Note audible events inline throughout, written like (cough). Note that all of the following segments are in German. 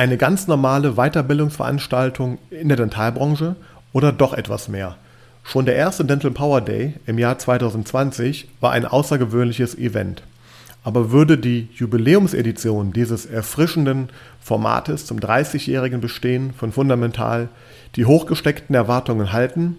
Eine ganz normale Weiterbildungsveranstaltung in der Dentalbranche oder doch etwas mehr? Schon der erste Dental Power Day im Jahr 2020 war ein außergewöhnliches Event. Aber würde die Jubiläumsedition dieses erfrischenden Formates zum 30-jährigen Bestehen von Fundamental die hochgesteckten Erwartungen halten?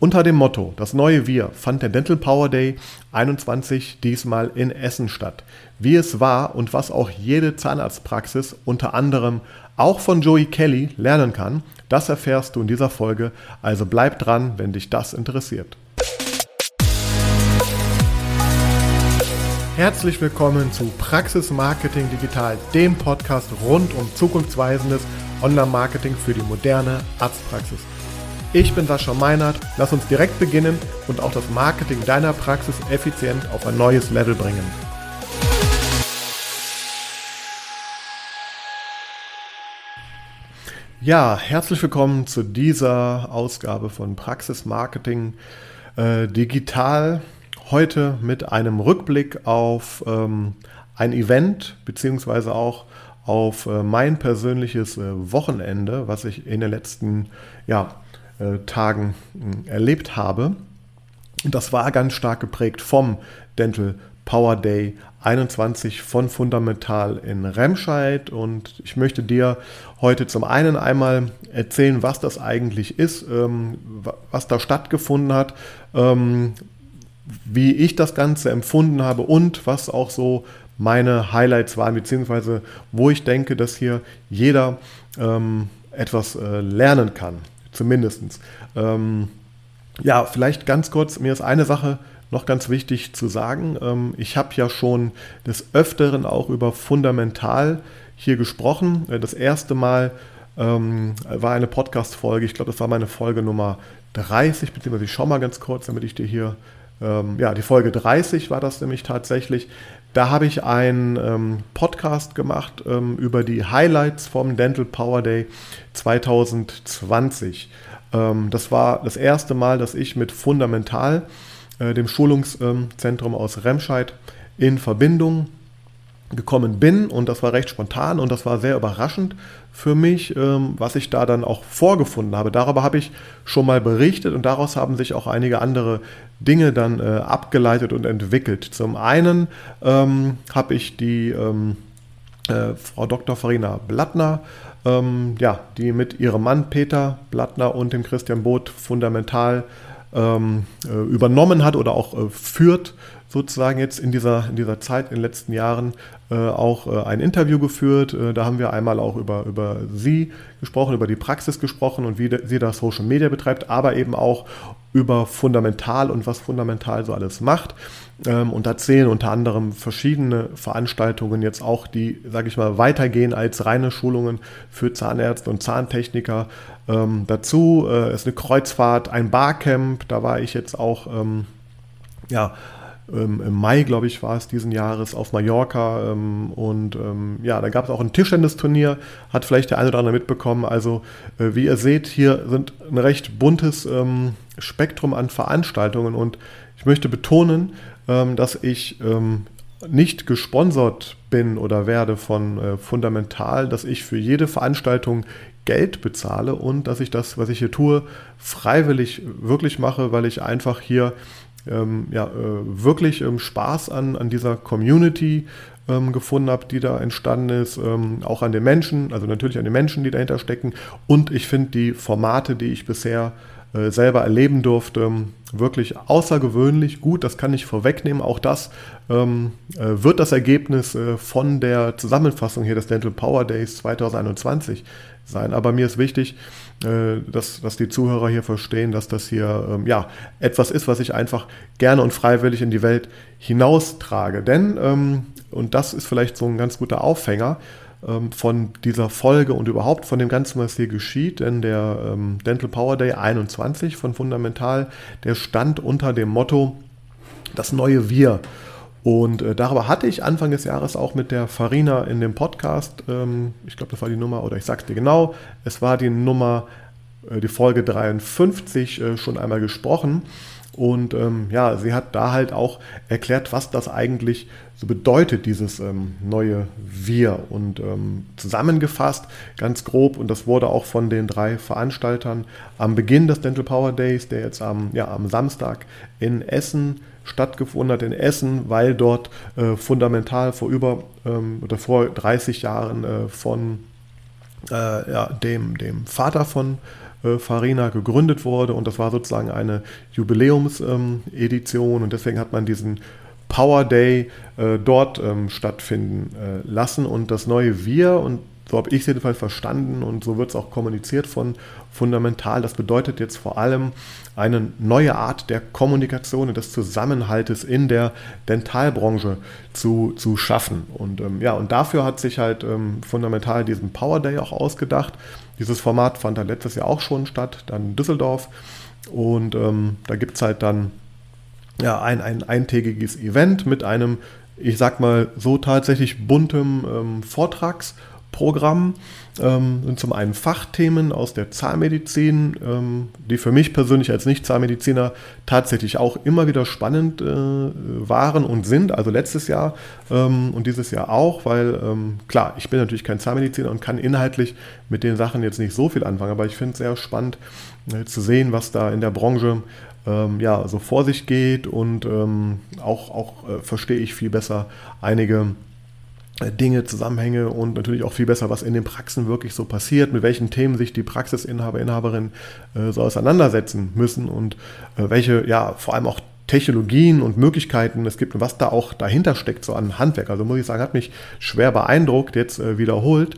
Unter dem Motto Das neue Wir fand der Dental Power Day 21 diesmal in Essen statt. Wie es war und was auch jede Zahnarztpraxis unter anderem auch von Joey Kelly lernen kann, das erfährst du in dieser Folge, also bleib dran, wenn dich das interessiert. Herzlich willkommen zu Praxis Marketing Digital, dem Podcast rund um zukunftsweisendes Online-Marketing für die moderne Arztpraxis. Ich bin Sascha Meinert. Lass uns direkt beginnen und auch das Marketing deiner Praxis effizient auf ein neues Level bringen. Ja, herzlich willkommen zu dieser Ausgabe von Praxis Marketing äh, Digital. Heute mit einem Rückblick auf ähm, ein Event beziehungsweise auch auf äh, mein persönliches äh, Wochenende, was ich in den letzten ja, äh, Tagen äh, erlebt habe. Und das war ganz stark geprägt vom Dental Power Day 21 von Fundamental in Remscheid. Und ich möchte dir heute zum einen einmal erzählen, was das eigentlich ist, ähm, was da stattgefunden hat, ähm, wie ich das Ganze empfunden habe und was auch so meine Highlights waren, beziehungsweise wo ich denke, dass hier jeder ähm, etwas äh, lernen kann zumindest. Ähm, ja, vielleicht ganz kurz, mir ist eine Sache noch ganz wichtig zu sagen. Ähm, ich habe ja schon des Öfteren auch über Fundamental hier gesprochen. Äh, das erste Mal ähm, war eine Podcast-Folge, ich glaube, das war meine Folge Nummer 30, beziehungsweise ich schaue mal ganz kurz, damit ich dir hier, ähm, ja, die Folge 30 war das nämlich tatsächlich. Da habe ich einen ähm, Podcast gemacht ähm, über die Highlights vom Dental Power Day 2020. Ähm, das war das erste Mal, dass ich mit Fundamental, äh, dem Schulungszentrum aus Remscheid, in Verbindung gekommen bin und das war recht spontan und das war sehr überraschend für mich, ähm, was ich da dann auch vorgefunden habe. Darüber habe ich schon mal berichtet und daraus haben sich auch einige andere Dinge dann äh, abgeleitet und entwickelt. Zum einen ähm, habe ich die ähm, äh, Frau Dr. Farina Blattner, ähm, ja, die mit ihrem Mann Peter Blattner und dem Christian Both fundamental ähm, äh, übernommen hat oder auch äh, führt sozusagen jetzt in dieser, in dieser Zeit, in den letzten Jahren äh, auch äh, ein Interview geführt. Äh, da haben wir einmal auch über, über sie gesprochen, über die Praxis gesprochen und wie de, sie das Social Media betreibt, aber eben auch über Fundamental und was Fundamental so alles macht. Ähm, und da zählen unter anderem verschiedene Veranstaltungen jetzt auch, die, sage ich mal, weitergehen als reine Schulungen für Zahnärzte und Zahntechniker. Ähm, dazu äh, ist eine Kreuzfahrt, ein Barcamp, da war ich jetzt auch ähm, ja, ähm, im Mai, glaube ich, war es diesen Jahres auf Mallorca. Ähm, und ähm, ja, da gab es auch ein Tischtennisturnier, hat vielleicht der eine oder andere mitbekommen. Also, äh, wie ihr seht, hier sind ein recht buntes ähm, Spektrum an Veranstaltungen und ich möchte betonen, ähm, dass ich ähm, nicht gesponsert bin oder werde von äh, Fundamental, dass ich für jede Veranstaltung Geld bezahle und dass ich das, was ich hier tue, freiwillig wirklich mache, weil ich einfach hier ähm, ja, äh, wirklich ähm, Spaß an, an dieser Community ähm, gefunden habe, die da entstanden ist, ähm, auch an den Menschen, also natürlich an den Menschen, die dahinter stecken. Und ich finde die Formate, die ich bisher äh, selber erleben durfte, ähm, wirklich außergewöhnlich gut. Das kann ich vorwegnehmen. Auch das ähm, äh, wird das Ergebnis äh, von der Zusammenfassung hier des Dental Power Days 2021 sein. Aber mir ist wichtig, dass, dass die Zuhörer hier verstehen, dass das hier ähm, ja, etwas ist, was ich einfach gerne und freiwillig in die Welt hinaustrage. Denn, ähm, und das ist vielleicht so ein ganz guter Aufhänger, ähm, von dieser Folge und überhaupt von dem Ganzen, was hier geschieht. Denn der ähm, Dental Power Day 21 von Fundamental, der stand unter dem Motto Das neue Wir. Und äh, darüber hatte ich Anfang des Jahres auch mit der Farina in dem Podcast, ähm, ich glaube, das war die Nummer, oder ich sag's dir genau, es war die Nummer, äh, die Folge 53 äh, schon einmal gesprochen. Und ähm, ja, sie hat da halt auch erklärt, was das eigentlich so bedeutet, dieses ähm, neue Wir. Und ähm, zusammengefasst, ganz grob, und das wurde auch von den drei Veranstaltern am Beginn des Dental Power Days, der jetzt am, ja, am Samstag in Essen stattgefunden hat, in Essen, weil dort äh, fundamental vor über ähm, oder vor 30 Jahren äh, von äh, ja, dem, dem Vater von äh, Farina gegründet wurde. Und das war sozusagen eine Jubiläumsedition ähm, und deswegen hat man diesen Power Day äh, dort ähm, stattfinden äh, lassen. Und das neue Wir und so habe ich es jedenfalls verstanden und so wird es auch kommuniziert von Fundamental. Das bedeutet jetzt vor allem eine neue Art der Kommunikation und des Zusammenhaltes in der Dentalbranche zu, zu schaffen. Und ähm, ja, und dafür hat sich halt ähm, Fundamental diesen Power Day auch ausgedacht. Dieses Format fand da letztes Jahr auch schon statt, dann in Düsseldorf. Und ähm, da gibt es halt dann ja, ein, ein eintägiges Event mit einem, ich sag mal, so tatsächlich buntem ähm, Vortrags- Programm ähm, sind zum einen Fachthemen aus der Zahnmedizin, ähm, die für mich persönlich als Nicht-Zahnmediziner tatsächlich auch immer wieder spannend äh, waren und sind. Also letztes Jahr ähm, und dieses Jahr auch, weil ähm, klar, ich bin natürlich kein Zahnmediziner und kann inhaltlich mit den Sachen jetzt nicht so viel anfangen, aber ich finde es sehr spannend äh, zu sehen, was da in der Branche ähm, ja, so vor sich geht und ähm, auch, auch äh, verstehe ich viel besser einige Dinge, Zusammenhänge und natürlich auch viel besser, was in den Praxen wirklich so passiert, mit welchen Themen sich die Praxisinhaber, Inhaberinnen äh, so auseinandersetzen müssen und äh, welche, ja, vor allem auch Technologien und Möglichkeiten es gibt und was da auch dahinter steckt, so an Handwerk. Also muss ich sagen, hat mich schwer beeindruckt, jetzt äh, wiederholt.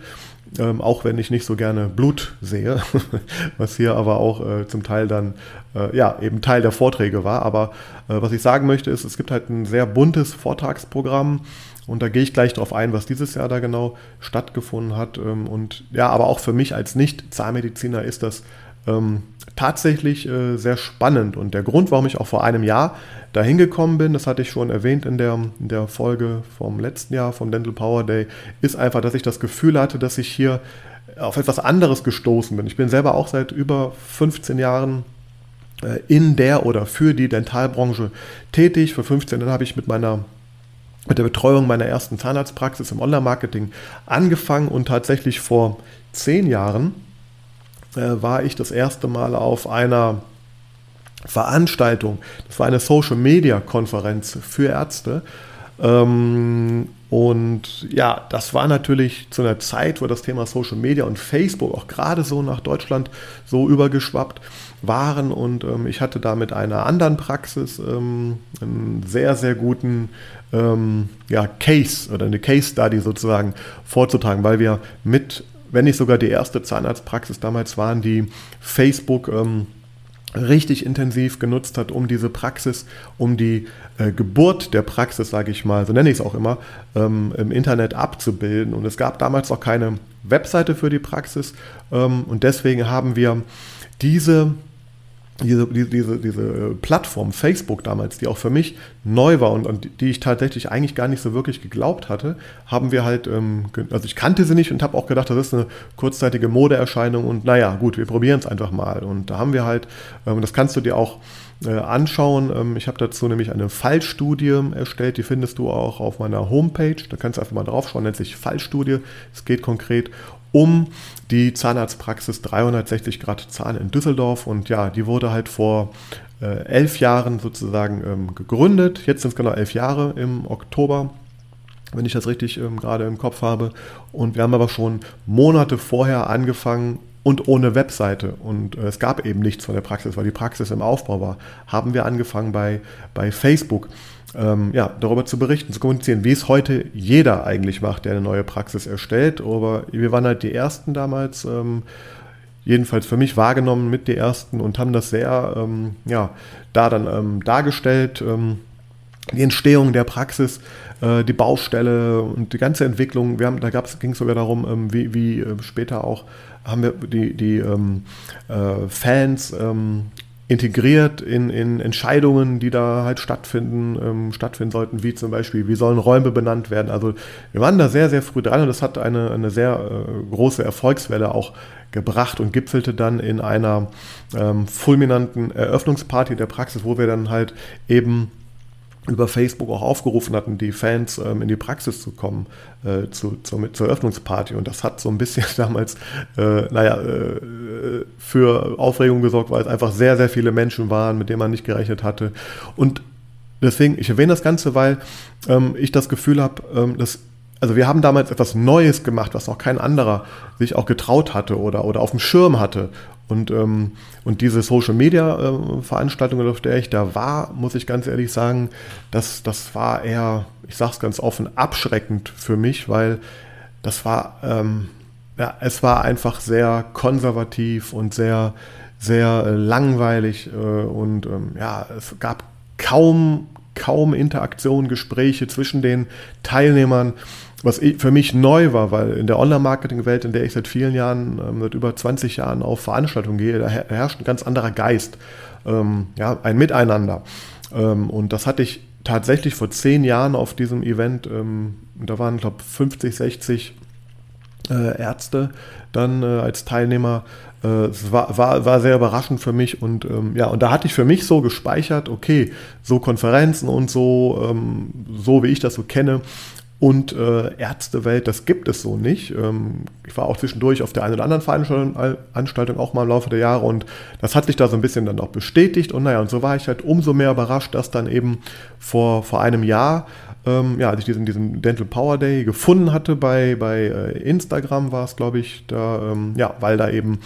Ähm, auch wenn ich nicht so gerne Blut sehe, (laughs) was hier aber auch äh, zum Teil dann äh, ja eben Teil der Vorträge war. Aber äh, was ich sagen möchte ist, es gibt halt ein sehr buntes Vortragsprogramm und da gehe ich gleich darauf ein, was dieses Jahr da genau stattgefunden hat. Ähm, und ja, aber auch für mich als Nicht-Zahnmediziner ist das ähm, tatsächlich äh, sehr spannend. Und der Grund, warum ich auch vor einem Jahr dahin gekommen bin, das hatte ich schon erwähnt in der, in der Folge vom letzten Jahr, vom Dental Power Day, ist einfach, dass ich das Gefühl hatte, dass ich hier auf etwas anderes gestoßen bin. Ich bin selber auch seit über 15 Jahren äh, in der oder für die Dentalbranche tätig. Für 15 Jahren habe ich mit meiner mit der Betreuung meiner ersten Zahnarztpraxis im Online-Marketing angefangen und tatsächlich vor zehn Jahren äh, war ich das erste Mal auf einer Veranstaltung. Das war eine Social-Media-Konferenz für Ärzte. Ähm, und ja, das war natürlich zu einer Zeit, wo das Thema Social Media und Facebook auch gerade so nach Deutschland so übergeschwappt waren. Und ähm, ich hatte da mit einer anderen Praxis ähm, einen sehr, sehr guten ähm, ja, Case oder eine Case Study sozusagen vorzutragen, weil wir mit, wenn nicht sogar die erste Zahnarztpraxis damals waren, die Facebook ähm, richtig intensiv genutzt hat, um diese Praxis, um die äh, Geburt der Praxis, sage ich mal, so nenne ich es auch immer, ähm, im Internet abzubilden. Und es gab damals auch keine Webseite für die Praxis. Ähm, und deswegen haben wir diese diese, diese, diese äh, Plattform Facebook damals, die auch für mich neu war und, und, die ich tatsächlich eigentlich gar nicht so wirklich geglaubt hatte, haben wir halt, ähm, also ich kannte sie nicht und habe auch gedacht, das ist eine kurzzeitige Modeerscheinung und naja, gut, wir probieren es einfach mal. Und da haben wir halt, ähm, das kannst du dir auch äh, anschauen. Ähm, ich habe dazu nämlich eine Fallstudie erstellt, die findest du auch auf meiner Homepage. Da kannst du einfach mal draufschauen, nennt sich Fallstudie. Es geht konkret um die Zahnarztpraxis 360 Grad Zahn in Düsseldorf. Und ja, die wurde halt vor äh, elf Jahren sozusagen ähm, gegründet. Jetzt sind es genau elf Jahre im Oktober wenn ich das richtig ähm, gerade im Kopf habe. Und wir haben aber schon Monate vorher angefangen und ohne Webseite. Und äh, es gab eben nichts von der Praxis, weil die Praxis im Aufbau war. Haben wir angefangen bei, bei Facebook ähm, ja, darüber zu berichten, zu kommunizieren, wie es heute jeder eigentlich macht, der eine neue Praxis erstellt. Aber wir waren halt die Ersten damals, ähm, jedenfalls für mich wahrgenommen mit die Ersten und haben das sehr, ähm, ja, da dann ähm, dargestellt. Ähm, die Entstehung der Praxis, äh, die Baustelle und die ganze Entwicklung. Wir haben, da ging es sogar darum, ähm, wie, wie äh, später auch haben wir die, die äh, Fans integriert in, in Entscheidungen, die da halt stattfinden, ähm, stattfinden sollten, wie zum Beispiel, wie sollen Räume benannt werden. Also wir waren da sehr, sehr früh dran und das hat eine, eine sehr äh, große Erfolgswelle auch gebracht und gipfelte dann in einer ähm, fulminanten Eröffnungsparty der Praxis, wo wir dann halt eben über Facebook auch aufgerufen hatten, die Fans ähm, in die Praxis zu kommen, äh, zu, zur, zur Eröffnungsparty. Und das hat so ein bisschen (laughs) damals, äh, naja, äh, für Aufregung gesorgt, weil es einfach sehr, sehr viele Menschen waren, mit denen man nicht gerechnet hatte. Und deswegen, ich erwähne das Ganze, weil ähm, ich das Gefühl habe, ähm, dass also wir haben damals etwas Neues gemacht, was noch kein anderer sich auch getraut hatte oder, oder auf dem Schirm hatte. Und, ähm, und diese Social Media äh, Veranstaltung, auf der ich da war, muss ich ganz ehrlich sagen, das, das war eher, ich sage es ganz offen, abschreckend für mich, weil das war, ähm, ja, es war einfach sehr konservativ und sehr, sehr äh, langweilig äh, und ähm, ja, es gab kaum, kaum Interaktion, Gespräche zwischen den Teilnehmern was für mich neu war, weil in der Online-Marketing-Welt, in der ich seit vielen Jahren, ähm, seit über 20 Jahren auf Veranstaltungen gehe, da herrscht ein ganz anderer Geist, ähm, ja, ein Miteinander. Ähm, und das hatte ich tatsächlich vor zehn Jahren auf diesem Event, da waren, glaube ich, 50, 60 Ärzte dann äh, als Teilnehmer. Äh, es war, war, war sehr überraschend für mich und ja, und da hatte ich für mich so gespeichert, okay, so Konferenzen und so, so wie ich das so kenne, und äh, Ärztewelt, das gibt es so nicht. Ähm, ich war auch zwischendurch auf der einen oder anderen Veranstaltung auch mal im Laufe der Jahre und das hat sich da so ein bisschen dann auch bestätigt. Und naja, und so war ich halt umso mehr überrascht, dass dann eben vor, vor einem Jahr ähm, ja, als ich diesen, diesen Dental Power Day gefunden hatte bei, bei äh, Instagram war es, glaube ich, da, ähm, ja, weil da eben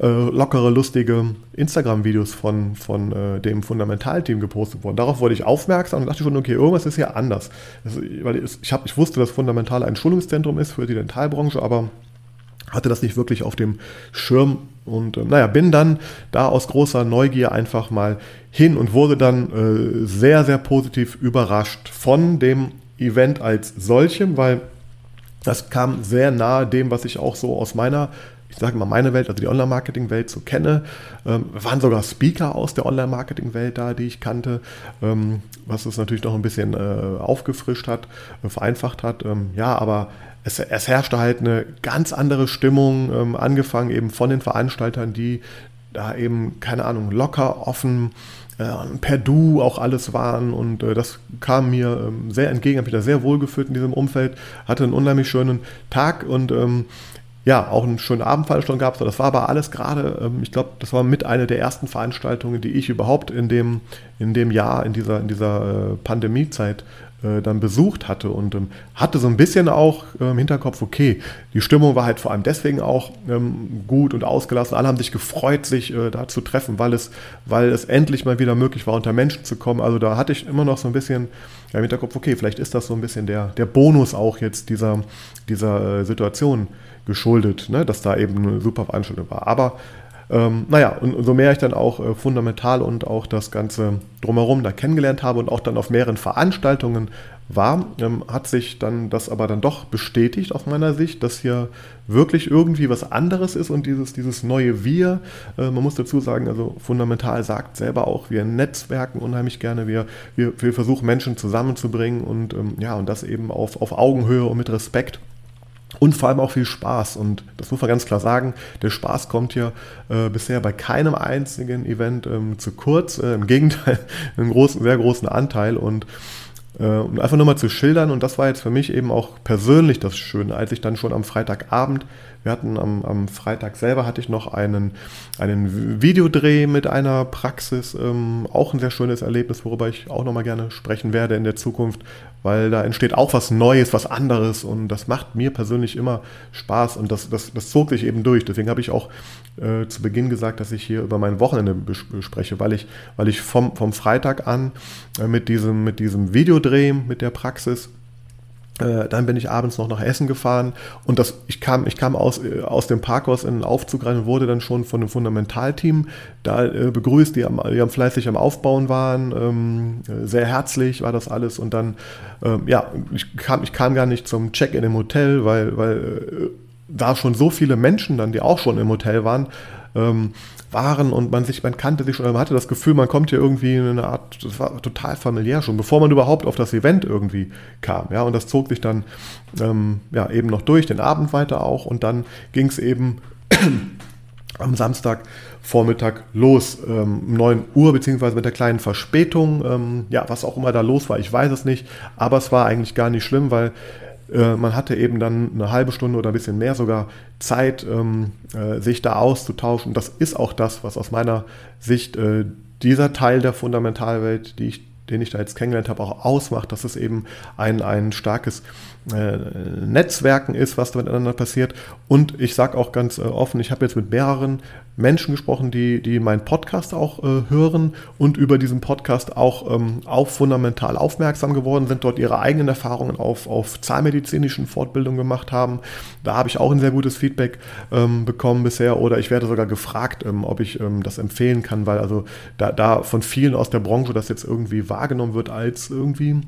äh, lockere, lustige Instagram-Videos von, von äh, dem Fundamentalteam gepostet wurden. Darauf wurde ich aufmerksam und dachte schon, okay, irgendwas ist hier anders. Das, weil ich, hab, ich wusste, dass Fundamental ein Schulungszentrum ist für die Dentalbranche, aber hatte das nicht wirklich auf dem Schirm und äh, naja, bin dann da aus großer Neugier einfach mal hin und wurde dann äh, sehr, sehr positiv überrascht von dem Event als solchem, weil das kam sehr nahe dem, was ich auch so aus meiner, ich sage mal meine Welt, also die Online-Marketing-Welt so kenne. Ähm, waren sogar Speaker aus der Online-Marketing-Welt da, die ich kannte, ähm, was es natürlich noch ein bisschen äh, aufgefrischt hat, äh, vereinfacht hat. Ähm, ja, aber es, es, herrschte halt eine ganz andere Stimmung, ähm, angefangen eben von den Veranstaltern, die da eben, keine Ahnung, locker, offen, äh, per Du auch alles waren und äh, das kam mir ähm, sehr entgegen, habe mich da sehr wohl gefühlt in diesem Umfeld, hatte einen unheimlich schönen Tag und ähm, ja, auch einen schönen Abendveranstaltung gab es. Das war aber alles gerade, ähm, ich glaube, das war mit einer der ersten Veranstaltungen, die ich überhaupt in dem, in dem Jahr, in dieser, in dieser äh, Pandemiezeit äh, dann besucht hatte und ähm, hatte so ein bisschen auch äh, im Hinterkopf, okay, die Stimmung war halt vor allem deswegen auch ähm, gut und ausgelassen. Alle haben sich gefreut, sich äh, da zu treffen, weil es, weil es endlich mal wieder möglich war, unter Menschen zu kommen. Also da hatte ich immer noch so ein bisschen ja, im Hinterkopf, okay, vielleicht ist das so ein bisschen der, der Bonus auch jetzt dieser, dieser äh, Situation geschuldet, ne, dass da eben eine super Veranstaltung war. Aber ähm, naja, und, und so mehr ich dann auch äh, fundamental und auch das Ganze drumherum da kennengelernt habe und auch dann auf mehreren Veranstaltungen war, ähm, hat sich dann das aber dann doch bestätigt aus meiner Sicht, dass hier wirklich irgendwie was anderes ist und dieses, dieses neue Wir, äh, man muss dazu sagen, also fundamental sagt selber auch, wir netzwerken unheimlich gerne, wir, wir, wir versuchen Menschen zusammenzubringen und ähm, ja, und das eben auf, auf Augenhöhe und mit Respekt und vor allem auch viel Spaß. Und das muss man ganz klar sagen, der Spaß kommt hier äh, bisher bei keinem einzigen Event ähm, zu kurz. Äh, Im Gegenteil, (laughs) einen großen, sehr großen Anteil. Und äh, um einfach nur mal zu schildern, und das war jetzt für mich eben auch persönlich das Schöne, als ich dann schon am Freitagabend, wir hatten am, am Freitag selber, hatte ich noch einen, einen Videodreh mit einer Praxis, ähm, auch ein sehr schönes Erlebnis, worüber ich auch nochmal gerne sprechen werde in der Zukunft, weil da entsteht auch was Neues, was anderes und das macht mir persönlich immer Spaß und das, das, das zog sich eben durch. Deswegen habe ich auch äh, zu Beginn gesagt, dass ich hier über mein Wochenende bespreche, weil ich, weil ich vom, vom Freitag an äh, mit, diesem, mit diesem Videodreh mit der Praxis dann bin ich abends noch nach Essen gefahren und das, ich kam, ich kam aus, äh, aus dem Parkhaus in den Aufzug rein und wurde dann schon von dem Fundamentalteam da äh, begrüßt, die am, die am fleißig am Aufbauen waren. Ähm, sehr herzlich war das alles und dann, ähm, ja, ich kam, ich kam gar nicht zum Check-in im Hotel, weil, weil äh, da schon so viele Menschen dann, die auch schon im Hotel waren, ähm, waren und man sich, man kannte sich schon, man hatte das Gefühl, man kommt hier irgendwie in eine Art, das war total familiär schon, bevor man überhaupt auf das Event irgendwie kam. Ja, und das zog sich dann ähm, ja, eben noch durch, den Abend weiter auch und dann ging es eben (clears throat) am Samstagvormittag los, ähm, um 9 Uhr, beziehungsweise mit der kleinen Verspätung. Ähm, ja, was auch immer da los war, ich weiß es nicht, aber es war eigentlich gar nicht schlimm, weil man hatte eben dann eine halbe Stunde oder ein bisschen mehr sogar Zeit, ähm, äh, sich da auszutauschen. Das ist auch das, was aus meiner Sicht äh, dieser Teil der Fundamentalwelt, ich den ich da jetzt kennengelernt habe, auch ausmacht, dass es eben ein, ein starkes äh, Netzwerken ist, was da miteinander passiert. Und ich sage auch ganz äh, offen, ich habe jetzt mit mehreren Menschen gesprochen, die, die meinen Podcast auch äh, hören und über diesen Podcast auch ähm, auf fundamental aufmerksam geworden sind, dort ihre eigenen Erfahrungen auf, auf zahnmedizinischen Fortbildungen gemacht haben. Da habe ich auch ein sehr gutes Feedback ähm, bekommen bisher oder ich werde sogar gefragt, ähm, ob ich ähm, das empfehlen kann, weil also da, da von vielen aus der Branche das jetzt irgendwie wahrgenommen wird als irgendwie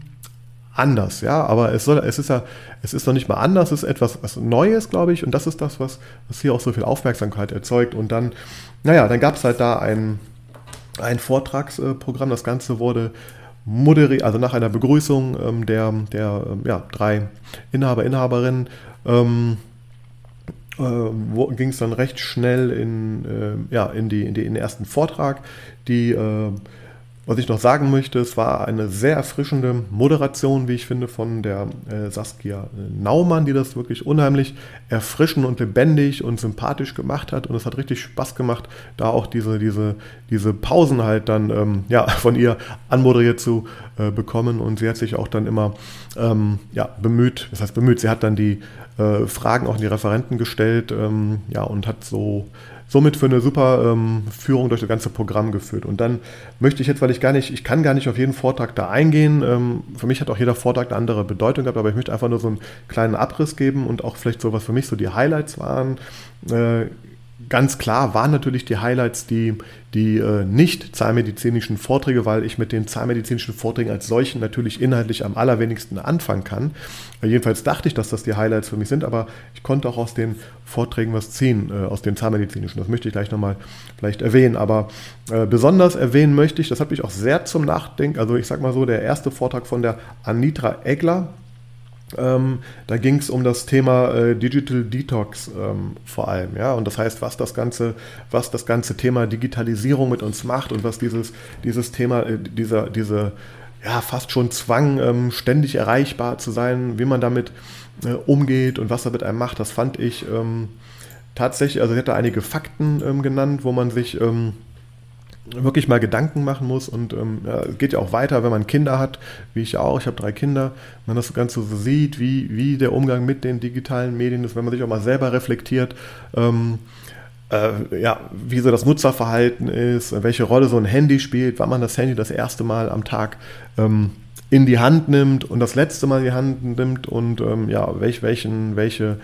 anders, ja, aber es soll, es ist ja, es ist noch nicht mal anders, es ist etwas was Neues, glaube ich, und das ist das, was, was hier auch so viel Aufmerksamkeit erzeugt. Und dann, naja, dann gab es halt da ein, ein Vortragsprogramm, das Ganze wurde moderiert, also nach einer Begrüßung ähm, der, der ähm, ja, drei Inhaber, Inhaberinnen, ähm, äh, ging es dann recht schnell in, äh, ja, in, die, in, die, in den ersten Vortrag. Die äh, was ich noch sagen möchte, es war eine sehr erfrischende Moderation, wie ich finde, von der äh, Saskia Naumann, die das wirklich unheimlich erfrischend und lebendig und sympathisch gemacht hat. Und es hat richtig Spaß gemacht, da auch diese, diese, diese Pausen halt dann ähm, ja, (laughs) von ihr anmoderiert zu äh, bekommen. Und sie hat sich auch dann immer ähm, ja, bemüht, das heißt bemüht, sie hat dann die äh, Fragen auch in die Referenten gestellt ähm, ja, und hat so somit für eine super ähm, Führung durch das ganze Programm geführt. Und dann möchte ich jetzt, weil ich gar nicht, ich kann gar nicht auf jeden Vortrag da eingehen. Ähm, für mich hat auch jeder Vortrag eine andere Bedeutung gehabt, aber ich möchte einfach nur so einen kleinen Abriss geben und auch vielleicht so, was für mich so die Highlights waren. Äh, ganz klar waren natürlich die Highlights die, die äh, nicht zahnmedizinischen Vorträge, weil ich mit den zahnmedizinischen Vorträgen als solchen natürlich inhaltlich am allerwenigsten anfangen kann. Äh, jedenfalls dachte ich, dass das die Highlights für mich sind, aber ich konnte auch aus den Vorträgen was ziehen, äh, aus den zahnmedizinischen. Das möchte ich gleich nochmal vielleicht erwähnen. Aber äh, besonders erwähnen möchte ich, das hat mich auch sehr zum Nachdenken, also ich sag mal so, der erste Vortrag von der Anitra Egler, ähm, da ging es um das Thema äh, Digital Detox ähm, vor allem, ja. Und das heißt, was das ganze, was das ganze Thema Digitalisierung mit uns macht und was dieses, dieses Thema, äh, dieser, diese ja fast schon Zwang, ähm, ständig erreichbar zu sein, wie man damit äh, umgeht und was er mit einem macht, das fand ich ähm, tatsächlich, also ich hatte einige Fakten ähm, genannt, wo man sich ähm, wirklich mal Gedanken machen muss und ähm, ja, es geht ja auch weiter, wenn man Kinder hat, wie ich auch, ich habe drei Kinder, man das Ganze so sieht, wie, wie der Umgang mit den digitalen Medien ist, wenn man sich auch mal selber reflektiert, ähm, äh, ja, wie so das Nutzerverhalten ist, welche Rolle so ein Handy spielt, wann man das Handy das erste Mal am Tag ähm, in die Hand nimmt und das letzte Mal in die Hand nimmt und ähm, ja, welch, welchen, welche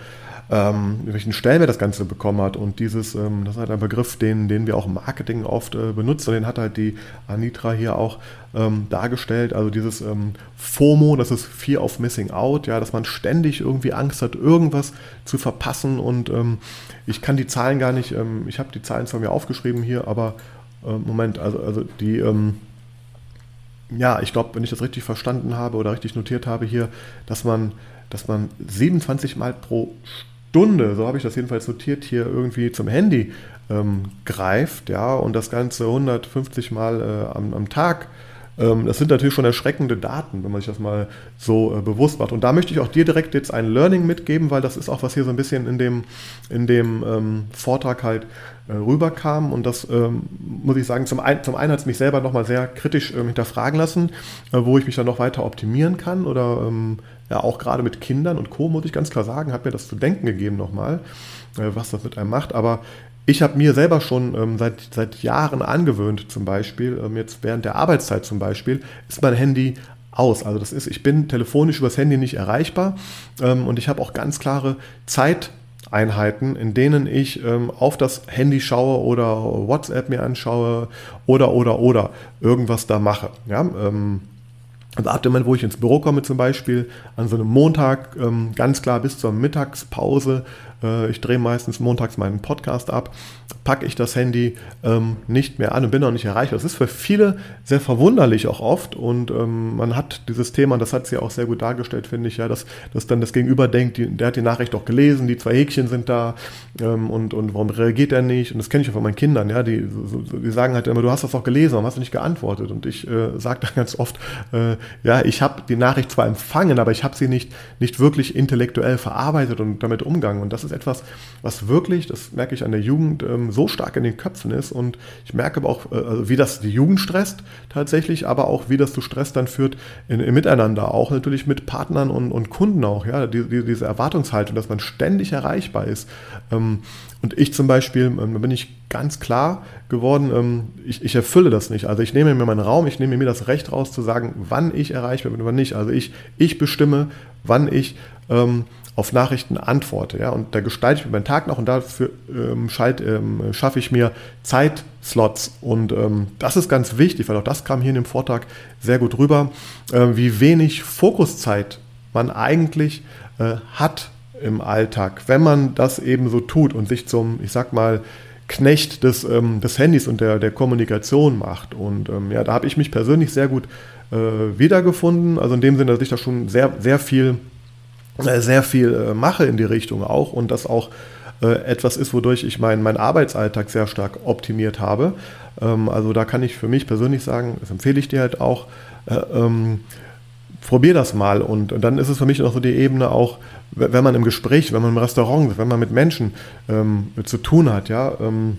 ähm, welchen Stellenwert das Ganze bekommen hat. Und dieses, ähm, das ist halt ein Begriff, den, den wir auch im Marketing oft äh, benutzen. Den hat halt die Anitra hier auch ähm, dargestellt. Also dieses ähm, FOMO, das ist Fear of Missing Out, ja, dass man ständig irgendwie Angst hat, irgendwas zu verpassen. Und ähm, ich kann die Zahlen gar nicht, ähm, ich habe die Zahlen zwar mir aufgeschrieben hier, aber Moment, also, also die ja, ich glaube, wenn ich das richtig verstanden habe oder richtig notiert habe hier, dass man, dass man 27 Mal pro Stunde, so habe ich das jedenfalls notiert, hier irgendwie zum Handy ähm, greift, ja, und das Ganze 150 Mal äh, am, am, Tag. Ähm, das sind natürlich schon erschreckende Daten, wenn man sich das mal so äh, bewusst macht. Und da möchte ich auch dir direkt jetzt ein Learning mitgeben, weil das ist auch, was hier so ein bisschen in dem, in dem ähm, Vortrag halt äh, rüberkam. Und das ähm, muss ich sagen, zum, ein, zum einen hat es mich selber nochmal sehr kritisch ähm, hinterfragen lassen, äh, wo ich mich dann noch weiter optimieren kann oder ähm, ja, auch gerade mit Kindern und Co., muss ich ganz klar sagen, hat mir das zu denken gegeben nochmal, äh, was das mit einem macht. Aber ich habe mir selber schon ähm, seit, seit Jahren angewöhnt, zum Beispiel, ähm, jetzt während der Arbeitszeit zum Beispiel, ist mein Handy aus. Also das ist, ich bin telefonisch übers Handy nicht erreichbar ähm, und ich habe auch ganz klare Zeiteinheiten, in denen ich ähm, auf das Handy schaue oder WhatsApp mir anschaue oder oder oder irgendwas da mache. Ja, ähm, also ab dem Moment, wo ich ins Büro komme zum Beispiel, an so einem Montag, ähm, ganz klar bis zur Mittagspause, ich drehe meistens montags meinen Podcast ab, packe ich das Handy ähm, nicht mehr an und bin auch nicht erreichbar. Das ist für viele sehr verwunderlich auch oft und ähm, man hat dieses Thema, das hat sie auch sehr gut dargestellt, finde ich, ja, dass, dass dann das Gegenüber denkt, die, der hat die Nachricht auch gelesen, die zwei Häkchen sind da ähm, und, und warum reagiert er nicht? Und das kenne ich auch von meinen Kindern, ja, die, so, die sagen halt immer, du hast das auch gelesen, warum hast du nicht geantwortet? Und ich äh, sage dann ganz oft, äh, ja, ich habe die Nachricht zwar empfangen, aber ich habe sie nicht, nicht wirklich intellektuell verarbeitet und damit umgegangen. Und das ist etwas, was wirklich, das merke ich an der Jugend, ähm, so stark in den Köpfen ist. Und ich merke aber auch, äh, also wie das die Jugend stresst tatsächlich, aber auch wie das zu Stress dann führt in, im Miteinander, auch natürlich mit Partnern und, und Kunden auch, ja, die, die, diese Erwartungshaltung, dass man ständig erreichbar ist. Ähm, und ich zum Beispiel, ähm, da bin ich ganz klar geworden, ich, ich, erfülle das nicht. Also ich nehme mir meinen Raum, ich nehme mir das Recht raus zu sagen, wann ich erreichbar bin und wann nicht. Also ich, ich bestimme, wann ich ähm, auf Nachrichten antworte. Ja? Und da gestalte ich mir meinen Tag noch und dafür ähm, schalt, ähm, schaffe ich mir Zeitslots. Und ähm, das ist ganz wichtig, weil auch das kam hier in dem Vortrag sehr gut rüber, äh, wie wenig Fokuszeit man eigentlich äh, hat im Alltag, wenn man das eben so tut und sich zum, ich sag mal, Knecht des, ähm, des Handys und der, der Kommunikation macht. Und ähm, ja, da habe ich mich persönlich sehr gut äh, wiedergefunden. Also in dem Sinne, dass ich da schon sehr, sehr viel, sehr viel äh, mache in die Richtung auch und das auch äh, etwas ist, wodurch ich meinen mein Arbeitsalltag sehr stark optimiert habe. Ähm, also da kann ich für mich persönlich sagen, das empfehle ich dir halt auch, äh, ähm, probier das mal. Und, und, dann ist es für mich noch so die Ebene auch, wenn man im Gespräch, wenn man im Restaurant wenn man mit Menschen ähm, zu tun hat, ja, ähm,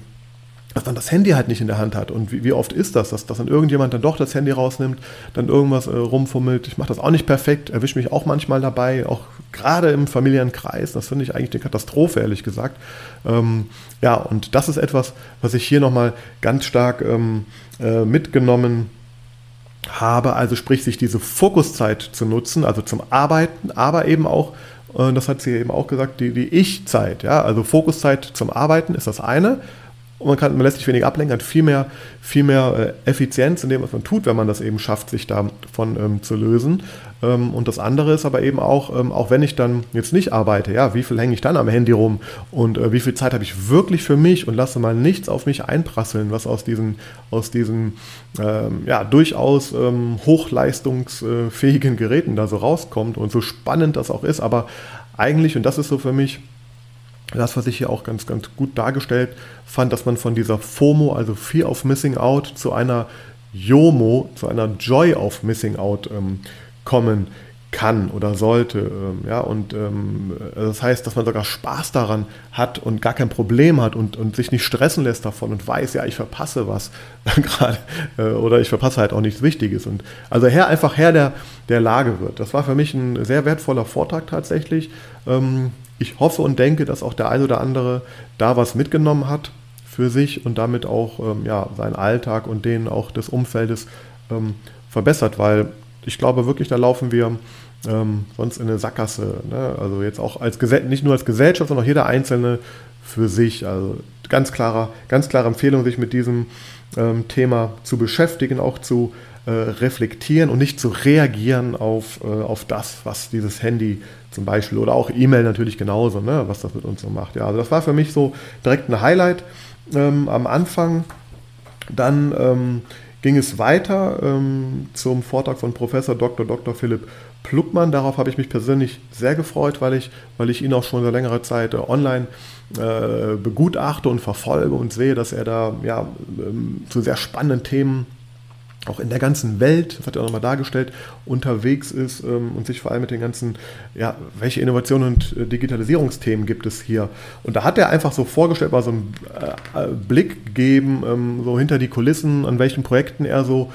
dass man das Handy halt nicht in der Hand hat. Und wie, wie oft ist das, dass, dass dann irgendjemand dann doch das Handy rausnimmt, dann irgendwas äh, rumfummelt. Ich mache das auch nicht perfekt, erwische mich auch manchmal dabei, auch gerade im Familienkreis. Das finde ich eigentlich eine Katastrophe, ehrlich gesagt. Ähm, ja, und das ist etwas, was ich hier nochmal ganz stark ähm, äh, mitgenommen habe, also sprich sich diese Fokuszeit zu nutzen, also zum Arbeiten, aber eben auch, äh, das hat sie eben auch gesagt, die, die Ich-Zeit, ja, also Fokuszeit zum Arbeiten ist das eine und man, kann, man lässt sich weniger ablenken, hat viel mehr, viel mehr äh, Effizienz in dem, was man tut, wenn man das eben schafft, sich davon ähm, zu lösen. Ähm, und das andere ist aber eben auch, ähm, auch wenn ich dann jetzt nicht arbeite, ja, wie viel hänge ich dann am Handy rum und äh, wie viel Zeit habe ich wirklich für mich und lasse mal nichts auf mich einprasseln, was aus diesen, aus diesen ähm, ja, durchaus ähm, hochleistungsfähigen Geräten da so rauskommt und so spannend das auch ist. Aber eigentlich, und das ist so für mich, das, was ich hier auch ganz, ganz gut dargestellt fand, dass man von dieser FOMO, also Fear of Missing Out, zu einer JOMO, zu einer Joy of Missing Out ähm, kommen kann oder sollte. Ähm, ja, und ähm, das heißt, dass man sogar Spaß daran hat und gar kein Problem hat und, und sich nicht stressen lässt davon und weiß, ja, ich verpasse was (laughs) gerade äh, oder ich verpasse halt auch nichts Wichtiges. Und also Herr einfach Herr der, der Lage wird. Das war für mich ein sehr wertvoller Vortrag tatsächlich. Ähm, ich hoffe und denke, dass auch der eine oder andere da was mitgenommen hat für sich und damit auch ähm, ja, seinen Alltag und den auch des Umfeldes ähm, verbessert, weil ich glaube wirklich, da laufen wir ähm, sonst in eine Sackgasse. Ne? Also jetzt auch als nicht nur als Gesellschaft, sondern auch jeder Einzelne für sich. Also ganz klarer, ganz klare Empfehlung, sich mit diesem ähm, Thema zu beschäftigen, auch zu äh, reflektieren und nicht zu reagieren auf, äh, auf das, was dieses Handy zum Beispiel oder auch E-Mail natürlich genauso, ne, was das mit uns so macht. Ja, also das war für mich so direkt ein Highlight ähm, am Anfang. Dann ähm, ging es weiter ähm, zum Vortrag von Professor Dr. Dr. Philipp Pluckmann. Darauf habe ich mich persönlich sehr gefreut, weil ich, weil ich ihn auch schon seit längerer Zeit äh, online äh, begutachte und verfolge und sehe, dass er da ja, ähm, zu sehr spannenden Themen auch in der ganzen Welt, das hat er nochmal dargestellt, unterwegs ist ähm, und sich vor allem mit den ganzen, ja, welche Innovationen und äh, Digitalisierungsthemen gibt es hier. Und da hat er einfach so vorgestellt, mal so einen äh, äh, Blick gegeben, ähm, so hinter die Kulissen, an welchen Projekten er so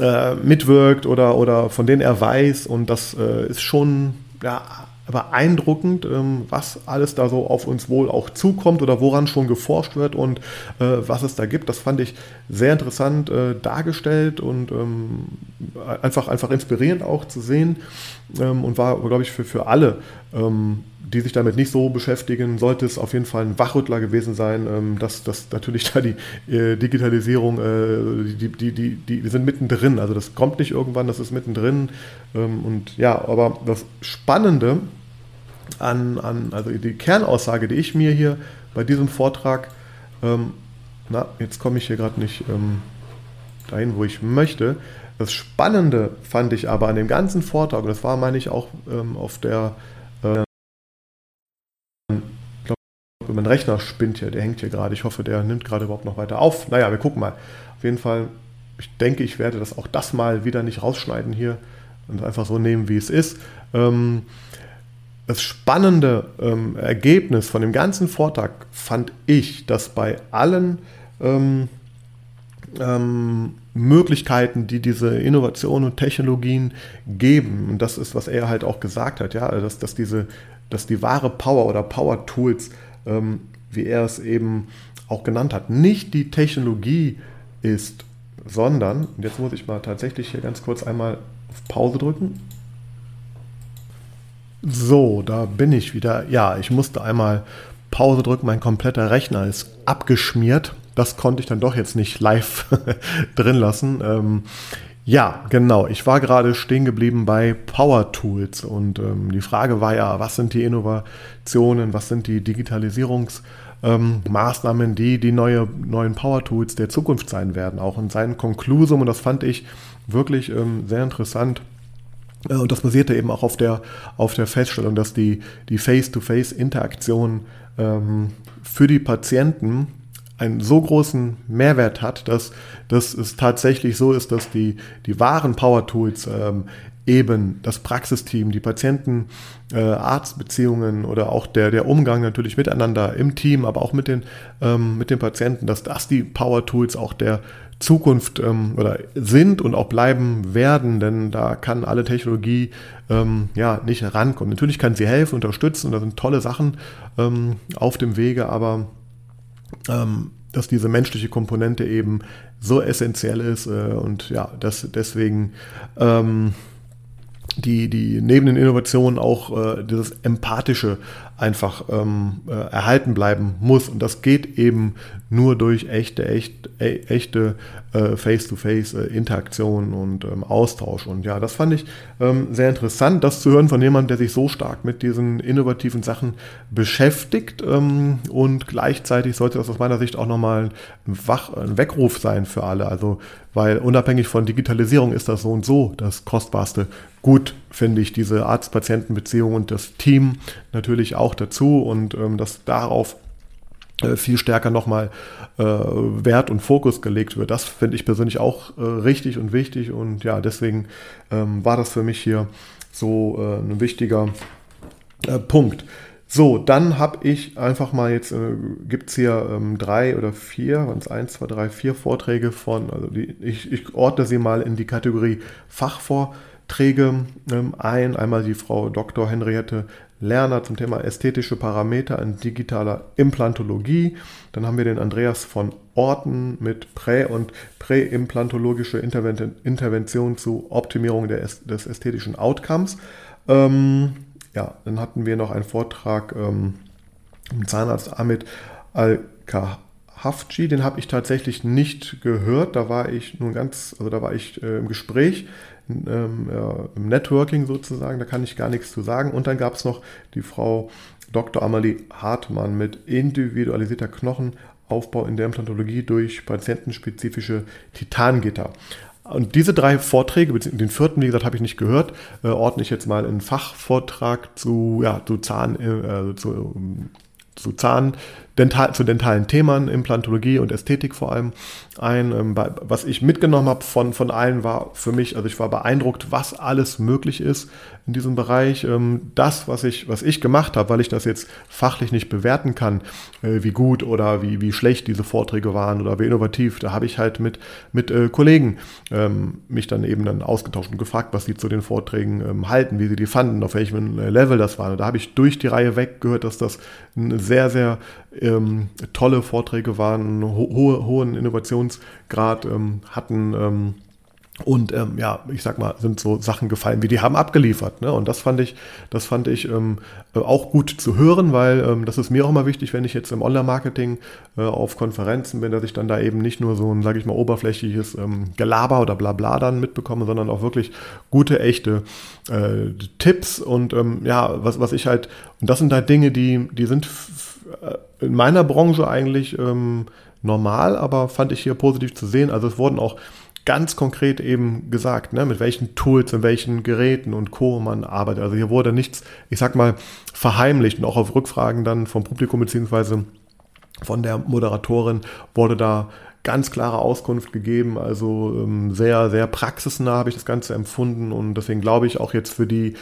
äh, mitwirkt oder, oder von denen er weiß. Und das äh, ist schon, ja, beeindruckend, ähm, was alles da so auf uns wohl auch zukommt oder woran schon geforscht wird und äh, was es da gibt. Das fand ich sehr interessant äh, dargestellt und ähm, einfach, einfach inspirierend auch zu sehen ähm, und war, glaube ich, für, für alle die sich damit nicht so beschäftigen, sollte es auf jeden Fall ein Wachrüttler gewesen sein, ähm, dass, dass natürlich (laughs) da die äh, Digitalisierung, äh, die, die, die, die, sind mittendrin. Also das kommt nicht irgendwann, das ist mittendrin. Ähm, und ja, aber das Spannende an, an, also die Kernaussage, die ich mir hier bei diesem Vortrag, ähm, na, jetzt komme ich hier gerade nicht ähm, dahin, wo ich möchte. Das Spannende fand ich aber an dem ganzen Vortrag, und das war, meine ich, auch ähm, auf der, mein Rechner spinnt hier, der hängt hier gerade. Ich hoffe, der nimmt gerade überhaupt noch weiter auf. Naja, wir gucken mal. Auf jeden Fall, ich denke, ich werde das auch das mal wieder nicht rausschneiden hier und einfach so nehmen, wie es ist. Ähm, das spannende ähm, Ergebnis von dem ganzen Vortrag fand ich, dass bei allen ähm, ähm, Möglichkeiten, die diese Innovationen und Technologien geben, und das ist, was er halt auch gesagt hat, ja, dass, dass diese, dass die wahre Power oder Power Tools, ähm, wie er es eben auch genannt hat, nicht die Technologie ist, sondern, und jetzt muss ich mal tatsächlich hier ganz kurz einmal auf Pause drücken. So, da bin ich wieder. Ja, ich musste einmal Pause drücken. Mein kompletter Rechner ist abgeschmiert. Das konnte ich dann doch jetzt nicht live (laughs) drin lassen. Ähm, ja, genau. Ich war gerade stehen geblieben bei Power Tools und ähm, die Frage war ja, was sind die Innovationen, was sind die Digitalisierungsmaßnahmen, ähm, die die neue, neuen Power Tools der Zukunft sein werden. Auch in seinem Konklusum, und das fand ich wirklich ähm, sehr interessant, äh, und das basierte eben auch auf der, auf der Feststellung, dass die, die Face-to-Face-Interaktion ähm, für die Patienten einen so großen Mehrwert hat, dass, dass es tatsächlich so ist, dass die, die wahren Power Tools ähm, eben das Praxisteam, die Patienten-Arzt-Beziehungen äh, oder auch der, der Umgang natürlich miteinander im Team, aber auch mit den, ähm, mit den Patienten, dass das die Power Tools auch der Zukunft ähm, oder sind und auch bleiben werden, denn da kann alle Technologie ähm, ja nicht rankommen. Natürlich kann sie helfen, unterstützen und da sind tolle Sachen ähm, auf dem Wege, aber dass diese menschliche Komponente eben so essentiell ist äh, und ja, dass deswegen ähm, die, die neben den Innovationen auch äh, dieses Empathische einfach ähm, äh, erhalten bleiben muss. Und das geht eben nur durch echte, echt, e echte äh, Face-to-Face-Interaktion äh, und ähm, Austausch. Und ja, das fand ich ähm, sehr interessant, das zu hören von jemandem, der sich so stark mit diesen innovativen Sachen beschäftigt. Ähm, und gleichzeitig sollte das aus meiner Sicht auch nochmal ein, Wach, ein Weckruf sein für alle. Also, weil unabhängig von Digitalisierung ist das so und so das Kostbarste. Gut, finde ich, diese Arzt-Patienten-Beziehung und das Team natürlich auch dazu und ähm, dass darauf äh, viel stärker nochmal äh, Wert und Fokus gelegt wird. Das finde ich persönlich auch äh, richtig und wichtig und ja, deswegen ähm, war das für mich hier so äh, ein wichtiger äh, Punkt. So, dann habe ich einfach mal jetzt, äh, gibt es hier ähm, drei oder vier, waren es eins, zwei, drei, vier Vorträge von, also die, ich, ich ordne sie mal in die Kategorie Fachvorträge ähm, ein. Einmal die Frau Dr. Henriette Lerner zum Thema ästhetische Parameter in digitaler Implantologie. Dann haben wir den Andreas von Orten mit Prä- und Präimplantologische Intervention zur Optimierung des ästhetischen Outcomes. Ähm, ja, dann hatten wir noch einen Vortrag ähm, im Zahnarzt Ahmed Al-Kahafji, den habe ich tatsächlich nicht gehört. Da war ich nun ganz, also da war ich äh, im Gespräch ähm, ja, im Networking sozusagen, da kann ich gar nichts zu sagen. Und dann gab es noch die Frau Dr. Amalie Hartmann mit individualisierter Knochenaufbau in der Implantologie durch patientenspezifische Titangitter. Und diese drei Vorträge, den vierten, wie gesagt, habe ich nicht gehört, äh, ordne ich jetzt mal in Fachvortrag zu, ja, zu Zahn, äh, zu, zu Zahn, dental, zu dentalen Themen, Implantologie und Ästhetik vor allem ein. Ähm, was ich mitgenommen habe von, von allen war für mich, also ich war beeindruckt, was alles möglich ist in diesem Bereich. Ähm, das, was ich, was ich gemacht habe, weil ich das jetzt fachlich nicht bewerten kann, äh, wie gut oder wie, wie schlecht diese Vorträge waren oder wie innovativ, da habe ich halt mit, mit äh, Kollegen ähm, mich dann eben dann ausgetauscht und gefragt, was sie zu den Vorträgen halten, wie sie die fanden, auf welchem äh, Level das war. Und da habe ich durch die Reihe weg gehört, dass das ein sehr, sehr ähm, tolle Vorträge waren, ho hohen Innovationsgrad ähm, hatten. Ähm, Und ähm, ja, ich sag mal, sind so Sachen gefallen, wie die haben abgeliefert. Ne? Und das fand ich, das fand ich ähm, äh, auch gut zu hören, weil ähm, das ist mir auch immer wichtig, wenn ich jetzt im Online-Marketing äh, auf Konferenzen bin, dass ich dann da eben nicht nur so ein, sage ich mal, oberflächliches ähm, Gelaber oder Blabla dann mitbekomme, sondern auch wirklich gute, echte äh, Tipps und ähm, ja, was, was ich halt, und das sind halt Dinge, die, die sind in meiner Branche eigentlich ähm, normal, aber fand ich hier positiv zu sehen. Also es wurden auch ganz konkret eben gesagt, ne, mit welchen Tools, mit welchen Geräten und Co. man arbeitet. Also hier wurde nichts, ich sag mal, verheimlicht und auch auf Rückfragen dann vom Publikum beziehungsweise von der Moderatorin wurde da ganz klare Auskunft gegeben. Also ähm, sehr, sehr praxisnah habe ich das Ganze empfunden und deswegen glaube ich auch jetzt für die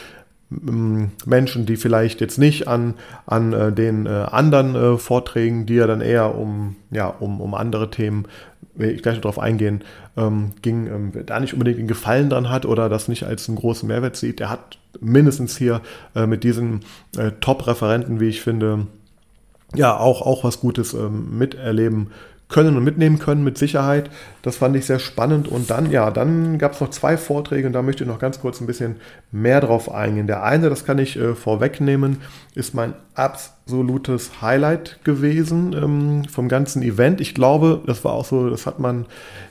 Menschen, die vielleicht jetzt nicht an, an äh, den äh, anderen äh, Vorträgen, die ja dann eher um, ja, um, um andere Themen will ich gleich noch darauf eingehen, ähm, ging, ähm, da nicht unbedingt einen Gefallen dran hat oder das nicht als einen großen Mehrwert sieht, der hat mindestens hier äh, mit diesen äh, Top-Referenten, wie ich finde, ja, auch, auch was Gutes ähm, miterleben können und mitnehmen können mit Sicherheit. Das fand ich sehr spannend. Und dann, ja, dann gab es noch zwei Vorträge und da möchte ich noch ganz kurz ein bisschen mehr drauf eingehen. Der eine, das kann ich äh, vorwegnehmen, ist mein absolutes Highlight gewesen ähm, vom ganzen Event. Ich glaube, das war auch so, das hat man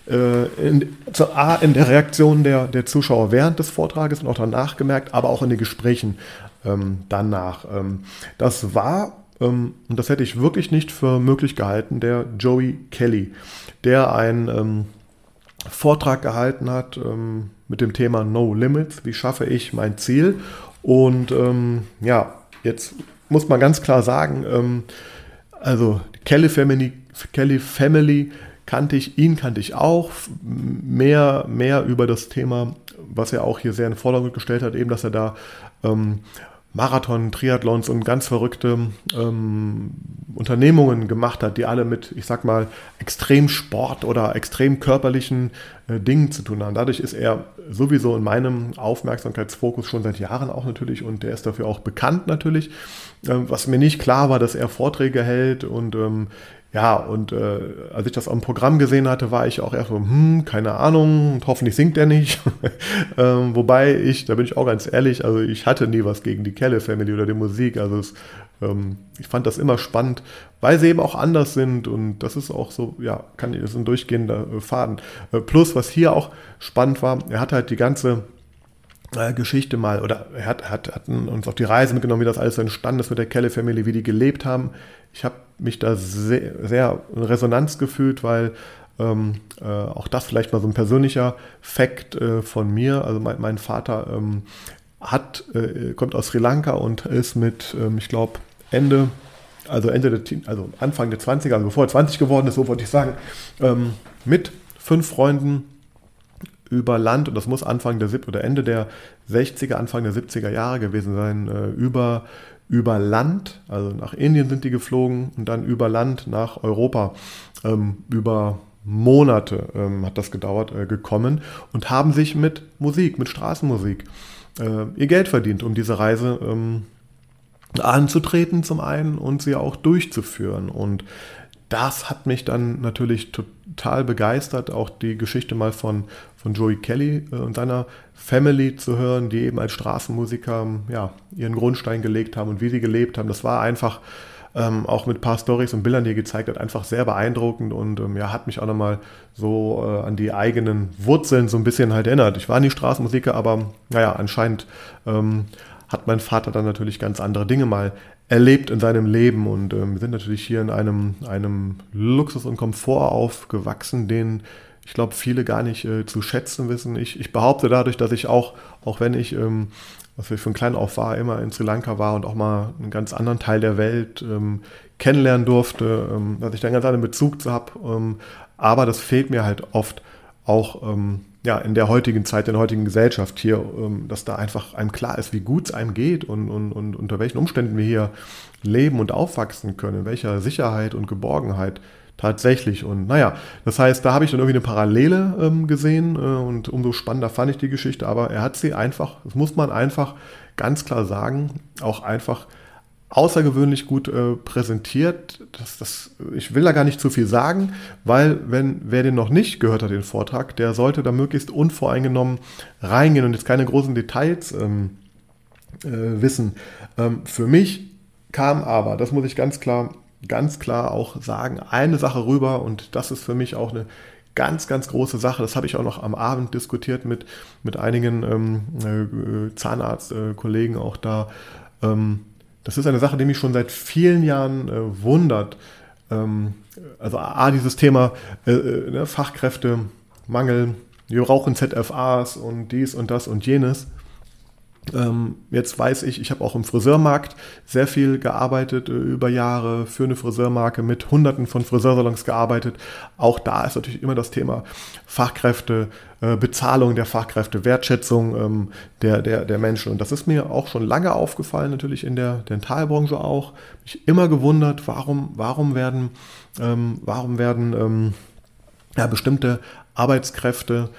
äh, in, A, in der Reaktion der, der Zuschauer während des Vortrages und auch danach gemerkt, aber auch in den Gesprächen ähm, danach. Ähm, das war und das hätte ich wirklich nicht für möglich gehalten, der Joey Kelly, der einen ähm, Vortrag gehalten hat ähm, mit dem Thema No Limits, wie schaffe ich mein Ziel. Und ähm, ja, jetzt muss man ganz klar sagen, ähm, also Kelly Family, Kelly Family kannte ich, ihn kannte ich auch, mehr, mehr über das Thema, was er auch hier sehr in den Vordergrund gestellt hat, eben, dass er da ähm, Marathon, Triathlons und ganz verrückte ähm, Unternehmungen gemacht hat, die alle mit, ich sag mal, extrem Sport oder extrem körperlichen äh, Dingen zu tun haben. Dadurch ist er sowieso in meinem Aufmerksamkeitsfokus schon seit Jahren auch natürlich und der ist dafür auch bekannt natürlich. Ähm, was mir nicht klar war, dass er Vorträge hält und ähm, ja, und äh, als ich das am Programm gesehen hatte, war ich auch erst so, hm, keine Ahnung, und hoffentlich singt er nicht. (laughs) ähm, wobei ich, da bin ich auch ganz ehrlich, also ich hatte nie was gegen die Kelle Family oder die Musik. Also es, ähm, ich fand das immer spannend, weil sie eben auch anders sind und das ist auch so, ja, kann das ist ein durchgehender Faden. Äh, plus, was hier auch spannend war, er hat halt die ganze äh, Geschichte mal, oder er hat, hat, hat uns auf die Reise mitgenommen, wie das alles so entstanden ist mit der Kelle Family, wie die gelebt haben. Ich habe mich da sehr, sehr in Resonanz gefühlt, weil ähm, äh, auch das vielleicht mal so ein persönlicher Fakt äh, von mir. Also mein, mein Vater ähm, hat, äh, kommt aus Sri Lanka und ist mit, ähm, ich glaube, Ende, also Ende der, also Anfang der 20er, also bevor er 20 geworden ist, so wollte ich sagen, ähm, mit fünf Freunden über Land, und das muss Anfang der 70 oder Ende der 60er, Anfang der 70er Jahre gewesen sein, äh, über über Land, also nach Indien sind die geflogen und dann über Land nach Europa. Ähm, über Monate ähm, hat das gedauert, äh, gekommen und haben sich mit Musik, mit Straßenmusik äh, ihr Geld verdient, um diese Reise ähm, anzutreten zum einen und sie auch durchzuführen. Und das hat mich dann natürlich total begeistert, auch die Geschichte mal von, von Joey Kelly äh, und seiner Family zu hören, die eben als Straßenmusiker ja, ihren Grundstein gelegt haben und wie sie gelebt haben. Das war einfach ähm, auch mit ein paar Stories und Bildern, die er gezeigt hat, einfach sehr beeindruckend und ähm, ja, hat mich auch nochmal so äh, an die eigenen Wurzeln so ein bisschen halt erinnert. Ich war nie Straßenmusiker, aber naja, anscheinend ähm, hat mein Vater dann natürlich ganz andere Dinge mal erlebt in seinem Leben. Und ähm, wir sind natürlich hier in einem, einem Luxus und Komfort aufgewachsen, den ich glaube, viele gar nicht äh, zu schätzen wissen. Ich, ich, behaupte dadurch, dass ich auch, auch wenn ich, ähm, was ich von klein auf war, immer in Sri Lanka war und auch mal einen ganz anderen Teil der Welt ähm, kennenlernen durfte, ähm, dass ich da einen ganz anderen Bezug zu habe. Ähm, aber das fehlt mir halt oft auch ähm, ja, in der heutigen Zeit, in der heutigen Gesellschaft hier, ähm, dass da einfach einem klar ist, wie gut es einem geht und, und, und unter welchen Umständen wir hier leben und aufwachsen können, in welcher Sicherheit und Geborgenheit tatsächlich. Und naja, das heißt, da habe ich dann irgendwie eine Parallele ähm, gesehen äh, und umso spannender fand ich die Geschichte, aber er hat sie einfach, das muss man einfach ganz klar sagen, auch einfach außergewöhnlich gut äh, präsentiert. Das, das, ich will da gar nicht zu viel sagen, weil wenn wer den noch nicht gehört hat, den Vortrag, der sollte da möglichst unvoreingenommen reingehen und jetzt keine großen Details ähm, äh, wissen. Ähm, für mich kam aber, das muss ich ganz klar, ganz klar auch sagen, eine Sache rüber und das ist für mich auch eine ganz, ganz große Sache. Das habe ich auch noch am Abend diskutiert mit, mit einigen ähm, äh, Zahnarztkollegen äh, auch da. Ähm, das ist eine Sache, die mich schon seit vielen Jahren äh, wundert. Ähm, also A, dieses Thema äh, äh, ne, Fachkräftemangel, wir brauchen ZFAs und dies und das und jenes. Ähm, jetzt weiß ich, ich habe auch im Friseurmarkt sehr viel gearbeitet äh, über Jahre für eine Friseurmarke mit Hunderten von Friseursalons gearbeitet. Auch da ist natürlich immer das Thema Fachkräfte, äh, Bezahlung der Fachkräfte, Wertschätzung ähm, der, der, der Menschen. Und das ist mir auch schon lange aufgefallen, natürlich in der Dentalbranche auch. Mich immer gewundert, warum, warum werden, ähm, warum werden ja, bestimmte Arbeitskräfte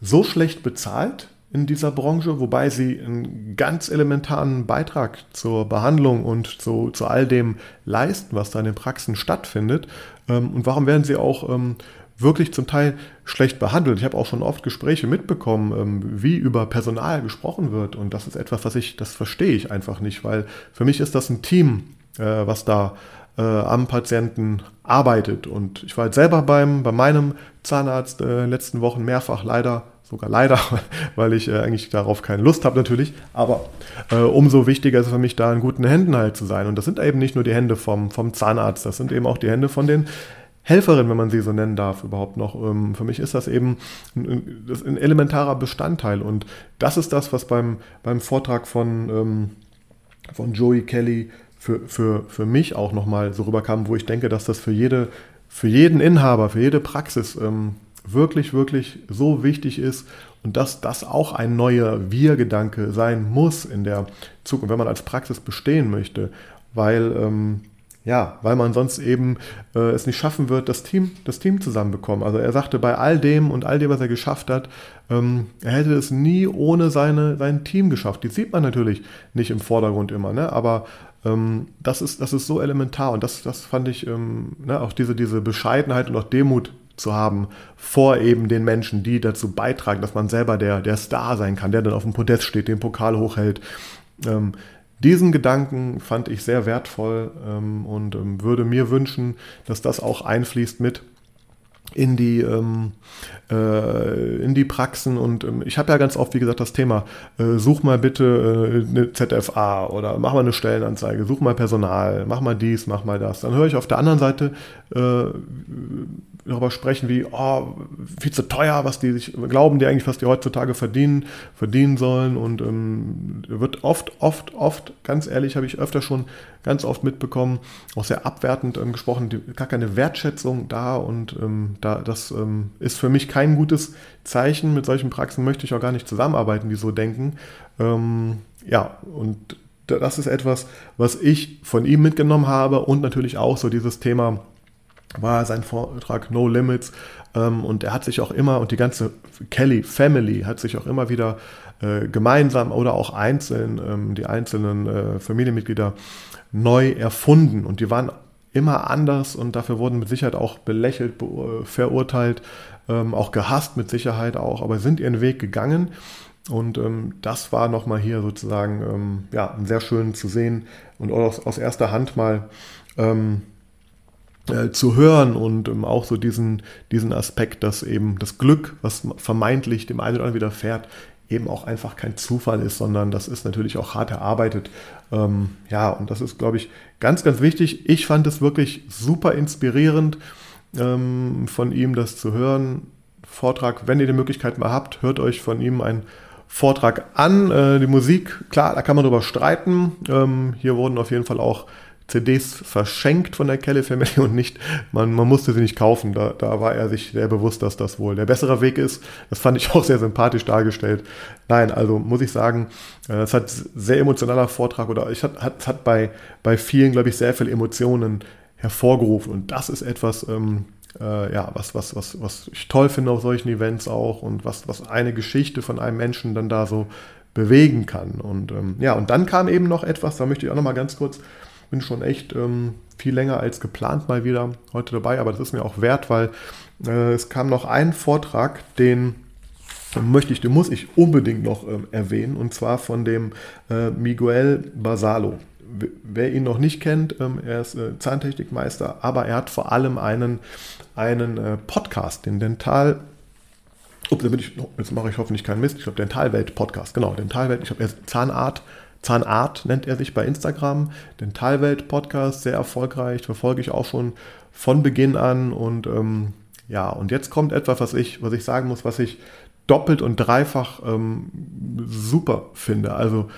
so schlecht bezahlt in dieser Branche, wobei sie einen ganz elementaren Beitrag zur Behandlung und zu, zu all dem leisten, was da in den Praxen stattfindet. Ähm, und warum werden sie auch ähm, wirklich zum Teil schlecht behandelt? Ich habe auch schon oft Gespräche mitbekommen, ähm, wie über Personal gesprochen wird. Und das ist etwas, was ich, das verstehe ich einfach nicht, weil für mich ist das ein Team, äh, was da äh, am Patienten arbeitet. Und ich war jetzt selber beim, bei meinem Zahnarzt äh, in den letzten Wochen mehrfach leider sogar leider, (laughs) weil ich äh, eigentlich darauf keine Lust habe natürlich. Aber äh, umso wichtiger ist es für mich, da in guten Händen halt zu sein. Und das sind eben nicht nur die Hände vom, vom Zahnarzt, das sind eben auch die Hände von den Helferinnen, wenn man sie so nennen darf, überhaupt noch. Ähm, für mich ist das eben ein, ein, elementarer Bestandteil. Und das ist das, was beim, beim Vortrag von, ähm, von Joey Kelly für, für, für mich auch nochmal so rüberkam, wo ich denke, dass das für jede für jeden Inhaber, für jede Praxis ähm, wirklich, wirklich so wichtig ist und dass das auch ein neuer Wir-Gedanke sein muss in der Zukunft, wenn man als Praxis bestehen möchte, weil, ähm, ja, weil man sonst eben äh, es nicht schaffen wird, das Team, das Team zusammenbekommen. Also er sagte, bei all dem und all dem, was er geschafft hat, ähm, er hätte es nie ohne seine, sein Team geschafft. Die sieht man natürlich nicht im Vordergrund immer, ne? aber ähm, das, ist, das ist so elementar und das, das fand ich, ähm, ne, auch diese, diese Bescheidenheit und auch Demut zu haben vor eben den Menschen, die dazu beitragen, dass man selber der, der Star sein kann, der dann auf dem Podest steht, den Pokal hochhält. Ähm, diesen Gedanken fand ich sehr wertvoll ähm, und ähm, würde mir wünschen, dass das auch einfließt mit in die, ähm, äh, in die Praxen. Und ähm, ich habe ja ganz oft, wie gesagt, das Thema, äh, such mal bitte äh, eine ZFA oder mach mal eine Stellenanzeige, such mal Personal, mach mal dies, mach mal das. Dann höre ich auf der anderen Seite äh, darüber sprechen, wie oh, viel zu teuer, was die sich glauben, die eigentlich, was die heutzutage verdienen, verdienen sollen. Und ähm, wird oft, oft, oft, ganz ehrlich, habe ich öfter schon ganz oft mitbekommen, auch sehr abwertend ähm, gesprochen, die, gar keine Wertschätzung da. Und ähm, da, das ähm, ist für mich kein gutes Zeichen. Mit solchen Praxen möchte ich auch gar nicht zusammenarbeiten, die so denken. Ähm, ja, und das ist etwas, was ich von ihm mitgenommen habe und natürlich auch so dieses Thema war sein Vortrag No Limits ähm, und er hat sich auch immer und die ganze Kelly Family hat sich auch immer wieder äh, gemeinsam oder auch einzeln, ähm, die einzelnen äh, Familienmitglieder neu erfunden. Und die waren immer anders und dafür wurden mit Sicherheit auch belächelt, be verurteilt, ähm, auch gehasst mit Sicherheit auch, aber sind ihren Weg gegangen. Und ähm, das war nochmal hier sozusagen ja, sehr schön zu sehen und aus, aus erster Hand mal äh, zu hören und ähm, auch so diesen, diesen Aspekt, dass eben das Glück, was vermeintlich dem einen oder anderen widerfährt, eben auch einfach kein Zufall ist, sondern das ist natürlich auch hart erarbeitet. Ähm, ja, und das ist, glaube ich, ganz, ganz wichtig. Ich fand es wirklich super inspirierend ähm, von ihm, das zu hören. Vortrag, wenn ihr die Möglichkeit mal habt, hört euch von ihm einen Vortrag an. Äh, die Musik, klar, da kann man drüber streiten. Ähm, hier wurden auf jeden Fall auch CDs verschenkt von der Kelly Family (laughs) und nicht, man, man musste sie nicht kaufen. Da, da war er sich sehr bewusst, dass das wohl der bessere Weg ist. Das fand ich (laughs) auch sehr sympathisch dargestellt. Nein, also muss ich sagen, äh, es hat sehr emotionaler Vortrag oder ich hat, hat, hat bei, bei vielen, glaube ich, sehr viele Emotionen hervorgerufen. Und das ist etwas, ähm, äh, ja, was, was, was, was ich toll finde auf solchen Events auch und was, was eine Geschichte von einem Menschen dann da so bewegen kann. Und ähm, ja, und dann kam eben noch etwas, da möchte ich auch noch mal ganz kurz, bin schon echt ähm, viel länger als geplant mal wieder heute dabei, aber das ist mir auch wert, weil äh, es kam noch ein Vortrag, den möchte ich, den muss ich unbedingt noch ähm, erwähnen, und zwar von dem äh, Miguel Basalo. Wer ihn noch nicht kennt, ähm, er ist äh, Zahntechnikmeister, aber er hat vor allem einen, einen äh, Podcast, den Dental Ups, jetzt mache ich hoffentlich keinen Mist. Ich glaube, Dentalwelt-Podcast, genau, Dentalwelt. Ich habe erst Zahnart, Zahnart nennt er sich bei Instagram. Dentalwelt-Podcast, sehr erfolgreich, verfolge ich auch schon von Beginn an. Und ähm, ja, und jetzt kommt etwas, was ich, was ich sagen muss, was ich doppelt und dreifach ähm, super finde. Also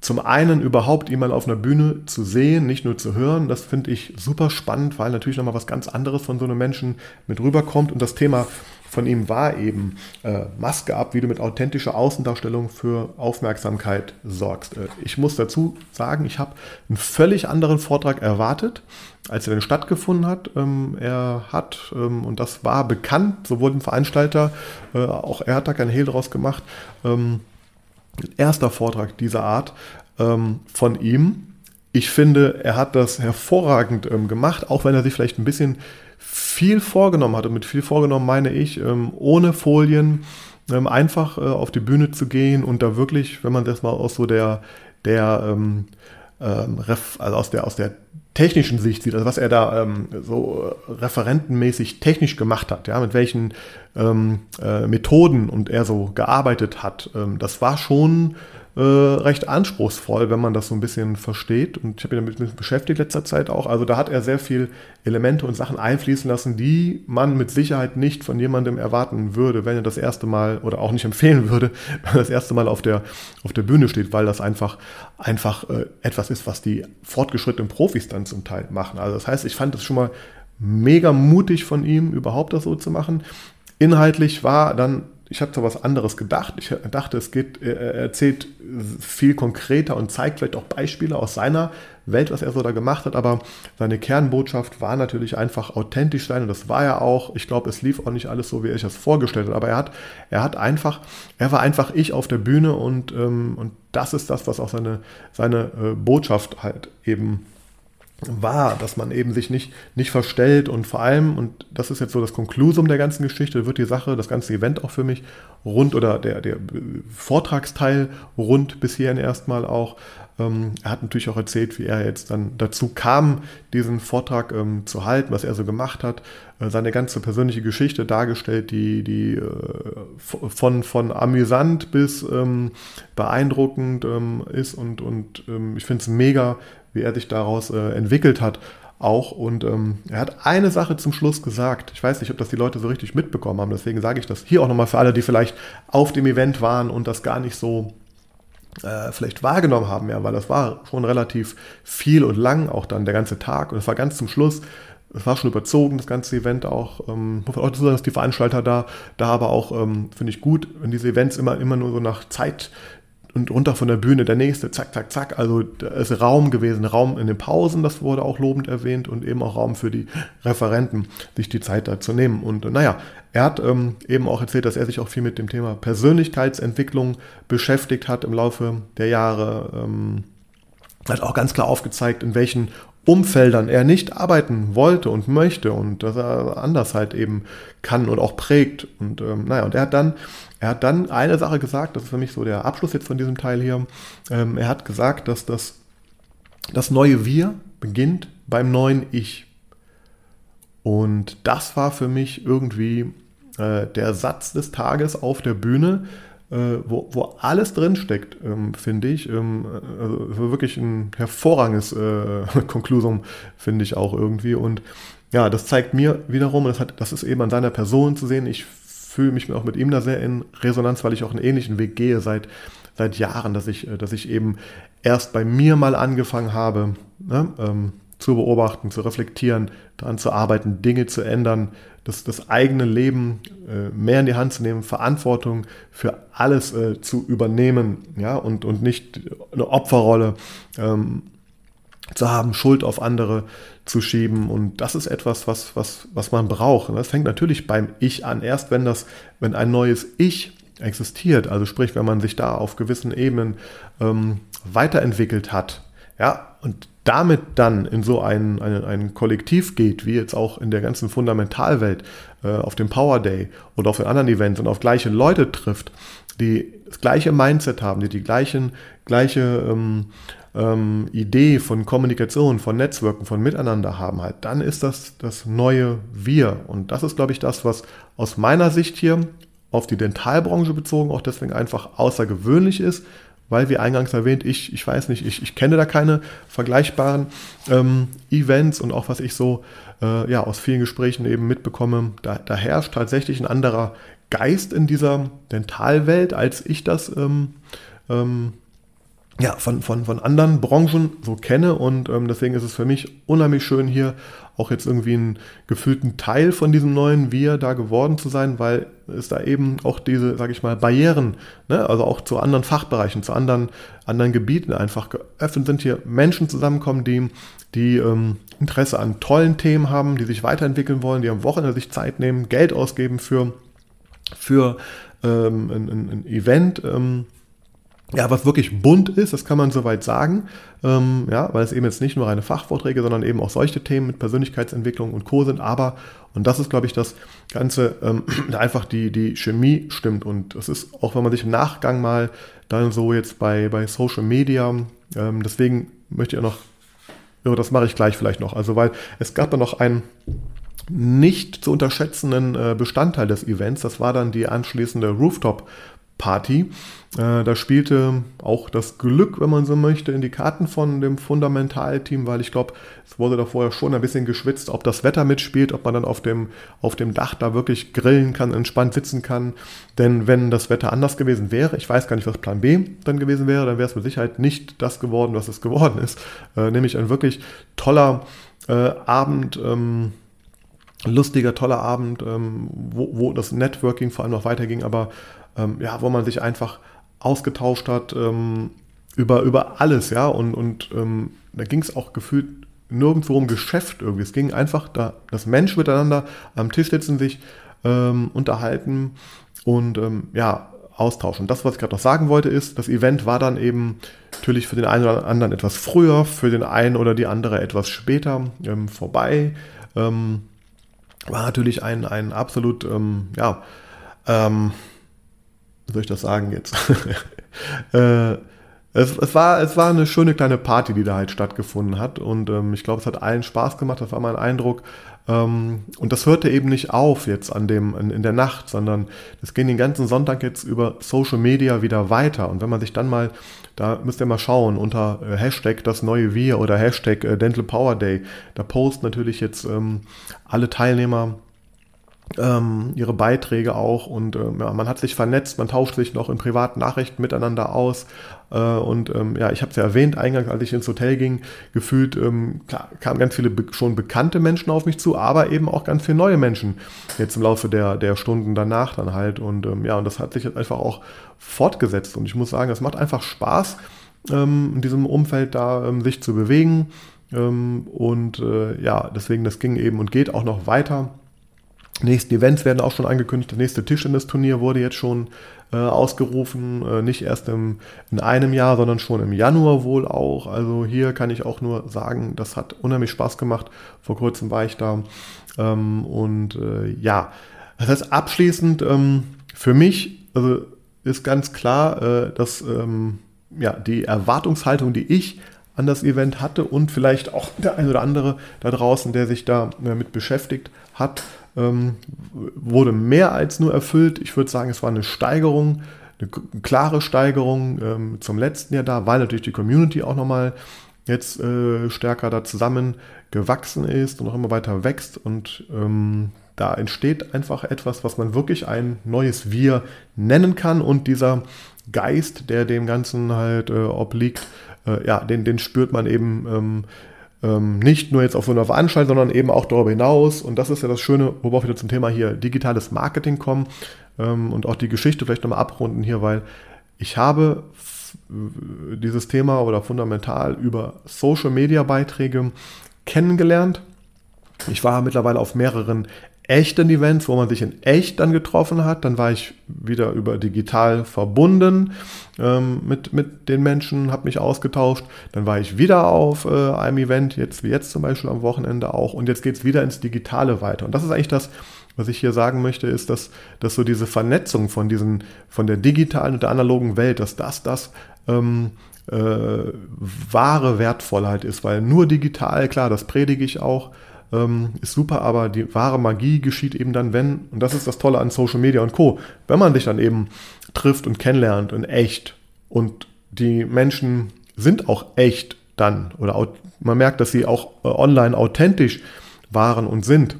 zum einen überhaupt ihn mal auf einer Bühne zu sehen, nicht nur zu hören, das finde ich super spannend, weil natürlich nochmal was ganz anderes von so einem Menschen mit rüberkommt. Und das Thema von ihm war eben äh, Maske ab, wie du mit authentischer Außendarstellung für Aufmerksamkeit sorgst. Äh, ich muss dazu sagen, ich habe einen völlig anderen Vortrag erwartet, als er denn stattgefunden hat. Ähm, er hat, ähm, und das war bekannt, sowohl dem Veranstalter, äh, auch er hat da kein Hehl draus gemacht, ähm, erster Vortrag dieser Art ähm, von ihm. Ich finde, er hat das hervorragend ähm, gemacht, auch wenn er sich vielleicht ein bisschen viel vorgenommen hat. Und mit viel vorgenommen meine ich, ähm, ohne Folien ähm, einfach äh, auf die Bühne zu gehen und da wirklich, wenn man das mal aus so der, der ähm, also aus der, aus der technischen Sicht sieht, also was er da ähm, so referentenmäßig technisch gemacht hat, ja, mit welchen ähm, äh, Methoden und er so gearbeitet hat, ähm, das war schon äh, recht anspruchsvoll, wenn man das so ein bisschen versteht. Und ich habe mich damit beschäftigt letzter Zeit auch. Also da hat er sehr viel Elemente und Sachen einfließen lassen, die man mit Sicherheit nicht von jemandem erwarten würde, wenn er das erste Mal oder auch nicht empfehlen würde, (laughs) wenn er das erste Mal auf der, auf der Bühne steht, weil das einfach, einfach äh, etwas ist, was die fortgeschrittenen Profis dann zum Teil machen. Also das heißt, ich fand es schon mal mega mutig von ihm, überhaupt das so zu machen. Inhaltlich war dann ich habe da was anderes gedacht. Ich dachte, es geht, er erzählt viel konkreter und zeigt vielleicht auch Beispiele aus seiner Welt, was er so da gemacht hat. Aber seine Kernbotschaft war natürlich einfach authentisch sein und das war ja auch. Ich glaube, es lief auch nicht alles so, wie er sich das vorgestellt hat. Aber er hat, er hat einfach, er war einfach ich auf der Bühne und, ähm, und das ist das, was auch seine, seine äh, Botschaft halt eben war, dass man eben sich nicht, nicht verstellt und vor allem, und das ist jetzt so das Konklusum der ganzen Geschichte, wird die Sache, das ganze Event auch für mich rund oder der, der Vortragsteil rund bis hierhin erstmal auch. Ähm, er hat natürlich auch erzählt, wie er jetzt dann dazu kam, diesen Vortrag ähm, zu halten, was er so gemacht hat, äh, seine ganze persönliche Geschichte dargestellt, die, die äh, von, von amüsant bis ähm, beeindruckend ähm, ist und, und ähm, ich finde es mega, wie er sich daraus äh, entwickelt hat auch. Und ähm, er hat eine Sache zum Schluss gesagt. Ich weiß nicht, ob das die Leute so richtig mitbekommen haben. Deswegen sage ich das hier auch nochmal für alle, die vielleicht auf dem Event waren und das gar nicht so äh, vielleicht wahrgenommen haben, ja, weil das war schon relativ viel und lang auch dann der ganze Tag. Und es war ganz zum Schluss. Es war schon überzogen, das ganze Event auch. Ähm, muss auch dass die Veranstalter da, da aber auch, ähm, finde ich gut, wenn diese Events immer, immer nur so nach Zeit und runter von der Bühne der nächste, zack, zack, zack. Also da ist Raum gewesen, Raum in den Pausen, das wurde auch lobend erwähnt und eben auch Raum für die Referenten, sich die Zeit da zu nehmen. Und äh, naja, er hat ähm, eben auch erzählt, dass er sich auch viel mit dem Thema Persönlichkeitsentwicklung beschäftigt hat im Laufe der Jahre. Ähm, hat auch ganz klar aufgezeigt, in welchen Umfeldern er nicht arbeiten wollte und möchte und dass er anders halt eben kann und auch prägt. Und ähm, naja, und er hat dann, er hat dann eine Sache gesagt, das ist für mich so der Abschluss jetzt von diesem Teil hier. Ähm, er hat gesagt, dass das, das neue Wir beginnt beim neuen Ich. Und das war für mich irgendwie äh, der Satz des Tages auf der Bühne, äh, wo, wo alles drinsteckt, ähm, finde ich. Ähm, also wirklich ein hervorragendes äh, (laughs) Konklusum, finde ich auch irgendwie. Und ja, das zeigt mir wiederum, das, hat, das ist eben an seiner Person zu sehen. Ich fühle mich auch mit ihm da sehr in Resonanz, weil ich auch einen ähnlichen Weg gehe seit, seit Jahren, dass ich, äh, dass ich eben erst bei mir mal angefangen habe, ne, ähm, zu beobachten, zu reflektieren, daran zu arbeiten, Dinge zu ändern, das, das eigene Leben äh, mehr in die Hand zu nehmen, Verantwortung für alles äh, zu übernehmen, ja, und, und nicht eine Opferrolle ähm, zu haben, Schuld auf andere zu schieben. Und das ist etwas, was, was, was man braucht. Das fängt natürlich beim Ich an. Erst wenn das, wenn ein neues Ich existiert. Also sprich, wenn man sich da auf gewissen Ebenen ähm, weiterentwickelt hat, ja, und damit dann in so ein, ein, ein Kollektiv geht, wie jetzt auch in der ganzen Fundamentalwelt, äh, auf dem Power Day oder auf den anderen Events und auf gleiche Leute trifft, die das gleiche Mindset haben, die die gleichen, gleiche ähm, ähm, Idee von Kommunikation, von Netzwerken, von Miteinander haben, halt, dann ist das das neue Wir. Und das ist, glaube ich, das, was aus meiner Sicht hier auf die Dentalbranche bezogen auch deswegen einfach außergewöhnlich ist, weil, wie eingangs erwähnt, ich, ich weiß nicht, ich, ich kenne da keine vergleichbaren ähm, Events und auch was ich so äh, ja, aus vielen Gesprächen eben mitbekomme, da, da, herrscht tatsächlich ein anderer Geist in dieser Dentalwelt, als ich das ähm, ähm, ja, von, von, von anderen Branchen so kenne und ähm, deswegen ist es für mich unheimlich schön hier auch jetzt irgendwie einen gefühlten Teil von diesem neuen Wir da geworden zu sein, weil es da eben auch diese, sage ich mal, Barrieren, ne, also auch zu anderen Fachbereichen, zu anderen, anderen Gebieten einfach geöffnet sind, hier Menschen zusammenkommen, die, die ähm, Interesse an tollen Themen haben, die sich weiterentwickeln wollen, die am Wochenende sich Zeit nehmen, Geld ausgeben für, für ähm, ein, ein, ein Event. Ähm, ja, was wirklich bunt ist, das kann man soweit sagen, ähm, ja, weil es eben jetzt nicht nur reine Fachvorträge, sondern eben auch solche Themen mit Persönlichkeitsentwicklung und Co. sind, aber, und das ist, glaube ich, das Ganze, ähm, (clears throat) einfach die, die Chemie stimmt. Und es ist, auch wenn man sich im Nachgang mal dann so jetzt bei, bei Social Media, ähm, deswegen möchte ich auch noch, ja, das mache ich gleich vielleicht noch, also weil es gab da noch einen nicht zu unterschätzenden äh, Bestandteil des Events, das war dann die anschließende Rooftop Party. Äh, da spielte auch das Glück, wenn man so möchte, in die Karten von dem Fundamentalteam, weil ich glaube, es wurde da vorher schon ein bisschen geschwitzt, ob das Wetter mitspielt, ob man dann auf dem, auf dem Dach da wirklich grillen kann, entspannt sitzen kann. Denn wenn das Wetter anders gewesen wäre, ich weiß gar nicht, was Plan B dann gewesen wäre, dann wäre es mit Sicherheit nicht das geworden, was es geworden ist. Äh, nämlich ein wirklich toller äh, Abend. Ähm, lustiger, toller Abend, ähm, wo, wo das Networking vor allem noch weiterging, aber ähm, ja, wo man sich einfach ausgetauscht hat ähm, über, über alles, ja, und, und ähm, da ging es auch gefühlt nirgendwo um Geschäft irgendwie. Es ging einfach da, das Mensch miteinander am Tisch sitzen, sich ähm, unterhalten und ähm, ja, austauschen. Das, was ich gerade noch sagen wollte, ist, das Event war dann eben natürlich für den einen oder anderen etwas früher, für den einen oder die andere etwas später ähm, vorbei. Ähm, war natürlich ein, ein absolut, ähm, ja, ähm, wie soll ich das sagen jetzt? (laughs) äh, es, es, war, es war eine schöne kleine Party, die da halt stattgefunden hat. Und ähm, ich glaube, es hat allen Spaß gemacht, das war mein Eindruck. Ähm, und das hörte eben nicht auf jetzt an dem, in, in der Nacht, sondern es ging den ganzen Sonntag jetzt über Social Media wieder weiter. Und wenn man sich dann mal, da müsst ihr mal schauen, unter äh, Hashtag das neue Wir oder Hashtag äh, Dental Power Day, da posten natürlich jetzt ähm, alle Teilnehmer ähm, ihre Beiträge auch und ähm, ja, man hat sich vernetzt, man tauscht sich noch in privaten Nachrichten miteinander aus. Äh, und ähm, ja, ich habe es ja erwähnt, eingangs, als ich ins Hotel ging, gefühlt ähm, kamen ganz viele be schon bekannte Menschen auf mich zu, aber eben auch ganz viele neue Menschen jetzt im Laufe der, der Stunden danach dann halt. Und ähm, ja, und das hat sich jetzt einfach auch fortgesetzt. Und ich muss sagen, es macht einfach Spaß, ähm, in diesem Umfeld da sich zu bewegen. Und äh, ja, deswegen, das ging eben und geht auch noch weiter nächsten Events werden auch schon angekündigt. Das nächste Tischtennis-Turnier wurde jetzt schon äh, ausgerufen. Äh, nicht erst im, in einem Jahr, sondern schon im Januar wohl auch. Also hier kann ich auch nur sagen, das hat unheimlich Spaß gemacht. Vor kurzem war ich da. Ähm, und äh, ja, das heißt abschließend ähm, für mich also ist ganz klar, äh, dass ähm, ja, die Erwartungshaltung, die ich an das Event hatte und vielleicht auch der ein oder andere da draußen, der sich da äh, mit beschäftigt hat, ähm, wurde mehr als nur erfüllt. Ich würde sagen, es war eine Steigerung, eine klare Steigerung ähm, zum letzten Jahr da, weil natürlich die Community auch nochmal jetzt äh, stärker da zusammen gewachsen ist und auch immer weiter wächst und ähm, da entsteht einfach etwas, was man wirklich ein neues Wir nennen kann und dieser Geist, der dem Ganzen halt äh, obliegt, äh, ja, den, den spürt man eben ähm, nicht nur jetzt auf so einer Veranstaltung, sondern eben auch darüber hinaus. Und das ist ja das Schöne, worauf wir zum Thema hier digitales Marketing kommen ähm, und auch die Geschichte vielleicht nochmal abrunden hier, weil ich habe dieses Thema oder fundamental über Social Media Beiträge kennengelernt Ich war mittlerweile auf mehreren echten Events, wo man sich in echt dann getroffen hat. Dann war ich wieder über digital verbunden ähm, mit, mit den Menschen, habe mich ausgetauscht. Dann war ich wieder auf äh, einem Event, jetzt wie jetzt zum Beispiel am Wochenende auch. Und jetzt geht es wieder ins Digitale weiter. Und das ist eigentlich das, was ich hier sagen möchte, ist, dass, dass so diese Vernetzung von, diesen, von der digitalen und der analogen Welt, dass das das ähm, äh, wahre Wertvollheit ist, weil nur digital, klar, das predige ich auch, ähm, ist super, aber die wahre Magie geschieht eben dann, wenn, und das ist das Tolle an Social Media und Co., wenn man sich dann eben trifft und kennenlernt in echt und die Menschen sind auch echt dann oder man merkt, dass sie auch äh, online authentisch waren und sind.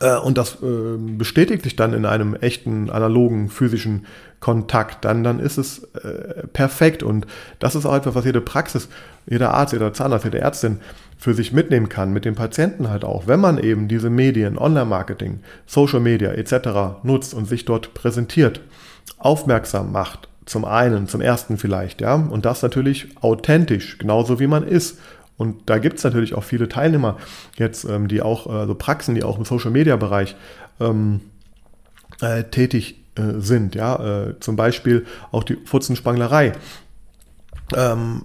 Äh, und das äh, bestätigt sich dann in einem echten, analogen, physischen Kontakt, dann, dann ist es äh, perfekt. Und das ist auch etwas, was jede Praxis, jeder Arzt, jeder Zahnarzt, jede Ärztin für sich mitnehmen kann, mit dem Patienten halt auch, wenn man eben diese Medien, Online-Marketing, Social Media etc. nutzt und sich dort präsentiert, aufmerksam macht, zum einen, zum ersten vielleicht, ja, und das natürlich authentisch, genauso wie man ist. Und da gibt es natürlich auch viele Teilnehmer jetzt, ähm, die auch, also Praxen, die auch im Social Media Bereich ähm, äh, tätig äh, sind, ja, äh, zum Beispiel auch die Furzenspanglerei ähm,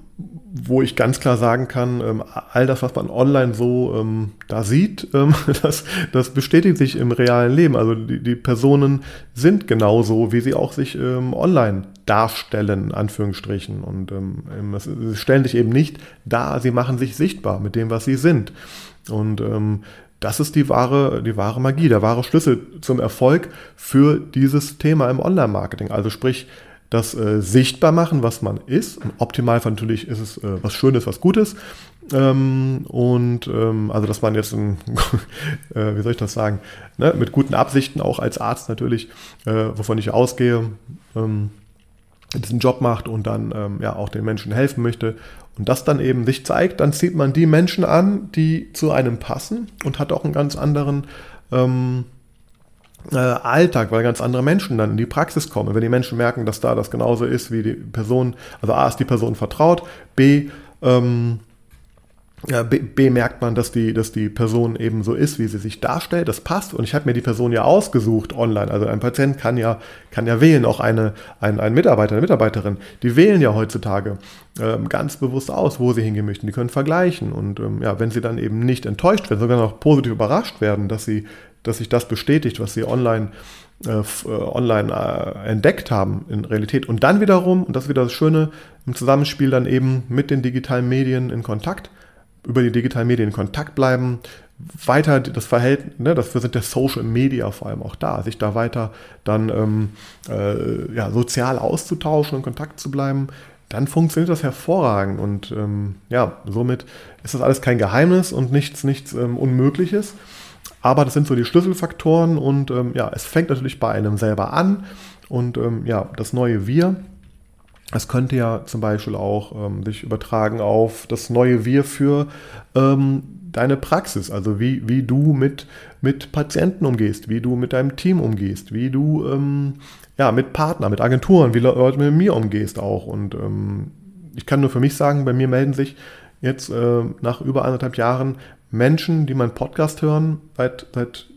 wo ich ganz klar sagen kann, ähm, all das, was man online so ähm, da sieht, (laughs) ähm, das, das bestätigt sich im realen Leben. Also die, die Personen sind genauso, wie sie auch sich ähm, online darstellen, Anführungsstrichen. Und ähm, sie stellen sich eben nicht dar, sie machen sich sichtbar mit dem, was sie sind. Und das ist die wahre, die wahre Magie, der wahre Schlüssel zum Erfolg für dieses Thema im Online-Marketing. Also sprich, das äh, sichtbar machen, was man ist. Im Optimalfall natürlich ist es äh, was Schönes, was Gutes. Ähm, und ähm, also dass man jetzt, ein, (laughs) äh, wie soll ich das sagen, ne, mit guten Absichten auch als Arzt natürlich, äh, wovon ich ausgehe, ähm, diesen Job macht und dann ähm, ja auch den Menschen helfen möchte und das dann eben sich zeigt, dann zieht man die Menschen an, die zu einem passen und hat auch einen ganz anderen ähm, äh, Alltag, weil ganz andere Menschen dann in die Praxis kommen. Wenn die Menschen merken, dass da das genauso ist, wie die Person, also A ist die Person vertraut, B, ähm, B, B, merkt man, dass die, dass die Person eben so ist, wie sie sich darstellt. Das passt. Und ich habe mir die Person ja ausgesucht online. Also ein Patient kann ja, kann ja wählen, auch eine, ein, ein Mitarbeiter, eine Mitarbeiterin. Die wählen ja heutzutage ähm, ganz bewusst aus, wo sie hingehen möchten. Die können vergleichen. Und ähm, ja, wenn sie dann eben nicht enttäuscht werden, sogar noch positiv überrascht werden, dass sie dass sich das bestätigt, was sie online, äh, äh, online äh, entdeckt haben in Realität. Und dann wiederum, und das ist wieder das Schöne, im Zusammenspiel dann eben mit den digitalen Medien in Kontakt, über die digitalen Medien in Kontakt bleiben, weiter das Verhältnis, ne, dafür sind der Social Media vor allem auch da, sich da weiter dann ähm, äh, ja, sozial auszutauschen in Kontakt zu bleiben, dann funktioniert das hervorragend und ähm, ja, somit ist das alles kein Geheimnis und nichts, nichts ähm, Unmögliches. Aber das sind so die Schlüsselfaktoren und ähm, ja, es fängt natürlich bei einem selber an und ähm, ja, das neue Wir. Es könnte ja zum Beispiel auch ähm, sich übertragen auf das neue Wir für ähm, deine Praxis, also wie, wie du mit, mit Patienten umgehst, wie du mit deinem Team umgehst, wie du ähm, ja, mit Partnern, mit Agenturen, wie Leute mit mir umgehst auch. Und ähm, ich kann nur für mich sagen, bei mir melden sich jetzt äh, nach über anderthalb Jahren Menschen, die meinen Podcast hören, seit, seit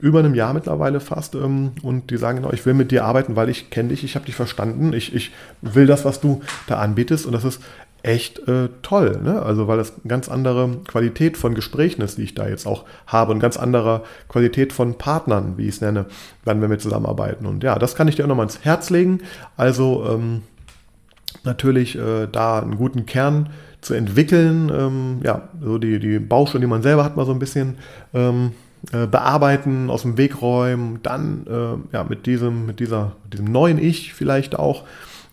über einem Jahr mittlerweile fast ähm, und die sagen genau, ich will mit dir arbeiten, weil ich kenne dich, ich habe dich verstanden, ich, ich will das, was du da anbietest und das ist echt äh, toll, ne? also weil das eine ganz andere Qualität von Gesprächen ist, die ich da jetzt auch habe und ganz andere Qualität von Partnern, wie ich es nenne, wenn wir zusammenarbeiten und ja, das kann ich dir auch nochmal ins Herz legen, also ähm, natürlich äh, da einen guten Kern zu entwickeln, ähm, ja, so die, die Baustelle, die man selber hat, mal so ein bisschen ähm, äh, bearbeiten, aus dem Weg räumen, dann äh, ja, mit, diesem, mit, dieser, mit diesem neuen Ich vielleicht auch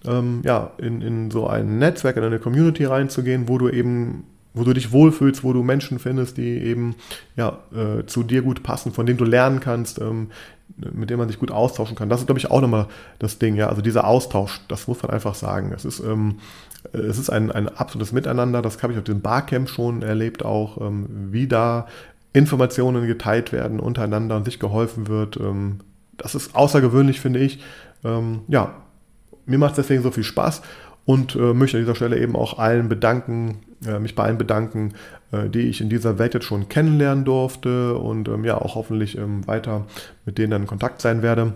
ähm, ja, in, in so ein Netzwerk, in eine Community reinzugehen, wo du eben wo du dich wohlfühlst, wo du Menschen findest, die eben ja, äh, zu dir gut passen, von denen du lernen kannst, ähm, mit denen man sich gut austauschen kann. Das ist, glaube ich, auch nochmal das Ding, ja. Also dieser Austausch, das muss man einfach sagen. Es ist, ähm, es ist ein, ein absolutes Miteinander, das habe ich auf dem Barcamp schon erlebt, auch ähm, wie da Informationen geteilt werden untereinander und sich geholfen wird. Ähm, das ist außergewöhnlich, finde ich. Ähm, ja, mir macht es deswegen so viel Spaß und äh, möchte an dieser Stelle eben auch allen bedanken, äh, mich bei allen bedanken, äh, die ich in dieser Welt jetzt schon kennenlernen durfte und ja auch hoffentlich weiter mit denen dann in Kontakt sein werde.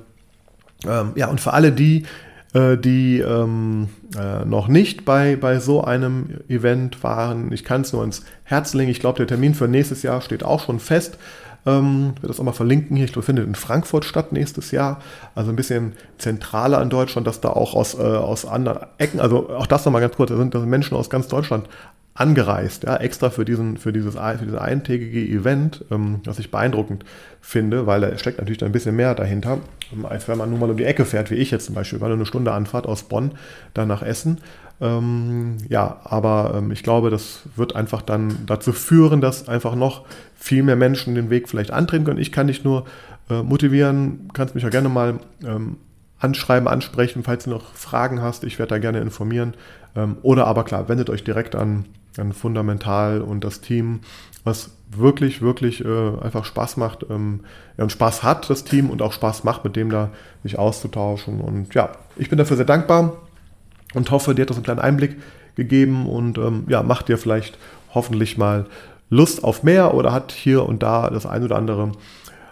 Ja, und für alle die, äh, die ähm, äh, noch nicht bei, bei so einem Event waren, ich kann es nur ins Herz legen. Ich glaube, der Termin für nächstes Jahr steht auch schon fest. Ähm, ich werde das auch mal verlinken hier. Ich glaube, findet in Frankfurt statt nächstes Jahr. Also ein bisschen zentraler in Deutschland, dass da auch aus, äh, aus anderen Ecken, also auch das nochmal ganz kurz, da sind, da sind Menschen aus ganz Deutschland angereist, ja, extra für, diesen, für, dieses, für dieses eintägige Event, ähm, was ich beeindruckend finde, weil da steckt natürlich ein bisschen mehr dahinter, ähm, als wenn man nur mal um die Ecke fährt, wie ich jetzt zum Beispiel, weil eine Stunde Anfahrt aus Bonn dann nach Essen. Ähm, ja, aber ähm, ich glaube, das wird einfach dann dazu führen, dass einfach noch viel mehr Menschen den Weg vielleicht antreten können. Ich kann dich nur äh, motivieren, kannst mich ja gerne mal ähm, anschreiben, ansprechen, falls du noch Fragen hast. Ich werde da gerne informieren. Ähm, oder aber klar, wendet euch direkt an dann fundamental und das Team, was wirklich, wirklich äh, einfach Spaß macht ähm, ja, und Spaß hat, das Team und auch Spaß macht, mit dem da sich auszutauschen. Und ja, ich bin dafür sehr dankbar und hoffe, dir hat das einen kleinen Einblick gegeben und ähm, ja, macht dir vielleicht hoffentlich mal Lust auf mehr oder hat hier und da das ein oder andere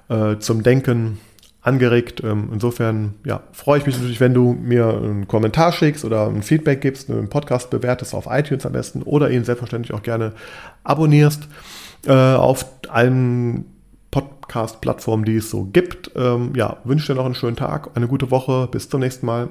äh, zum Denken angeregt. Ähm, insofern ja, freue ich mich natürlich, wenn du mir einen Kommentar schickst oder ein Feedback gibst, einen Podcast bewertest auf iTunes am besten oder ihn selbstverständlich auch gerne abonnierst äh, auf allen Podcast-Plattformen, die es so gibt. Ähm, ja, wünsche dir noch einen schönen Tag, eine gute Woche. Bis zum nächsten Mal.